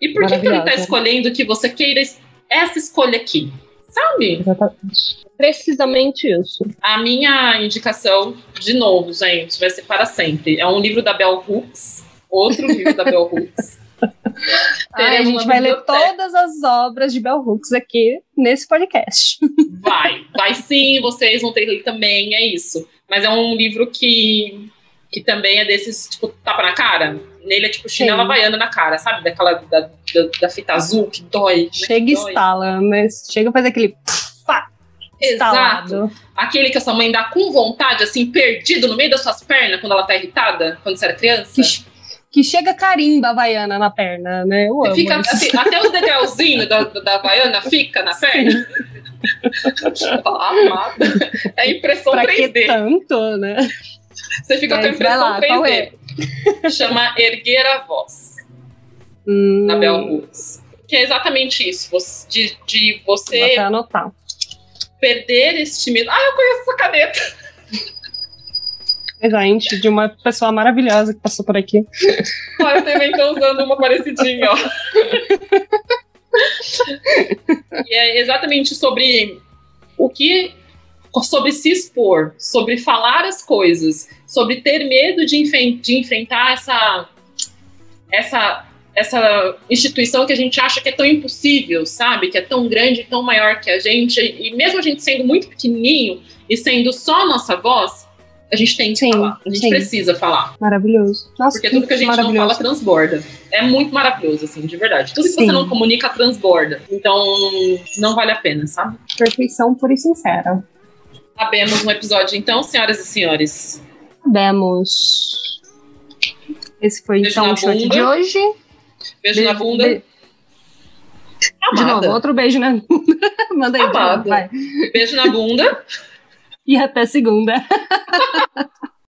E por que, que ele está escolhendo que você queira essa escolha aqui? Sabe? Exatamente. Precisamente isso. A minha indicação, de novo, gente, vai ser para sempre. É um livro da Bell Hooks, outro livro da Bell Hooks. Ai, a gente vai ler todas as obras de Bell Hooks aqui nesse podcast. Vai, vai sim, vocês vão ter que ler também, é isso. Mas é um livro que, que também é desses, tipo, tapa na cara. Nele é tipo chinela havaiana na cara, sabe? Daquela da, da, da fita azul que dói. Né? Chega e estala, mas chega a fazer aquele. Pá, Exato. Aquele que a sua mãe dá com vontade, assim, perdido no meio das suas pernas quando ela tá irritada, quando você era criança. Que que chega carimba havaiana na perna, né? Eu fica, assim, até o degrauzinho da, da havaiana fica na perna. É impressão pra 3D. Que tanto, né? Você fica com a impressão lá, 3D. É? Chama Erguer a Voz. Hum. Na Bell Hooks. Que é exatamente isso. De, de você. Vou anotar. Perder este medo. Ah, eu conheço essa caneta presente de uma pessoa maravilhosa que passou por aqui. Ah, eu também tô usando uma parecidinha, ó. e é exatamente sobre o que sobre se expor, sobre falar as coisas, sobre ter medo de, de enfrentar essa essa essa instituição que a gente acha que é tão impossível, sabe? Que é tão grande, tão maior que a gente, e mesmo a gente sendo muito pequenininho e sendo só nossa voz, a gente tem que sim, falar. A gente sim. precisa falar. Maravilhoso. Nossa, Porque tudo que a gente não fala transborda. É muito maravilhoso, assim, de verdade. Tudo que sim. você não comunica transborda. Então, não vale a pena, sabe? Perfeição pura e sincera. Sabemos um episódio, então, senhoras e senhores. Sabemos. Esse foi, beijo então, o shot de hoje. Beijo, beijo na bunda. Be... De novo, outro beijo na bunda. Manda aí, vai. Beijo na bunda. E até segunda.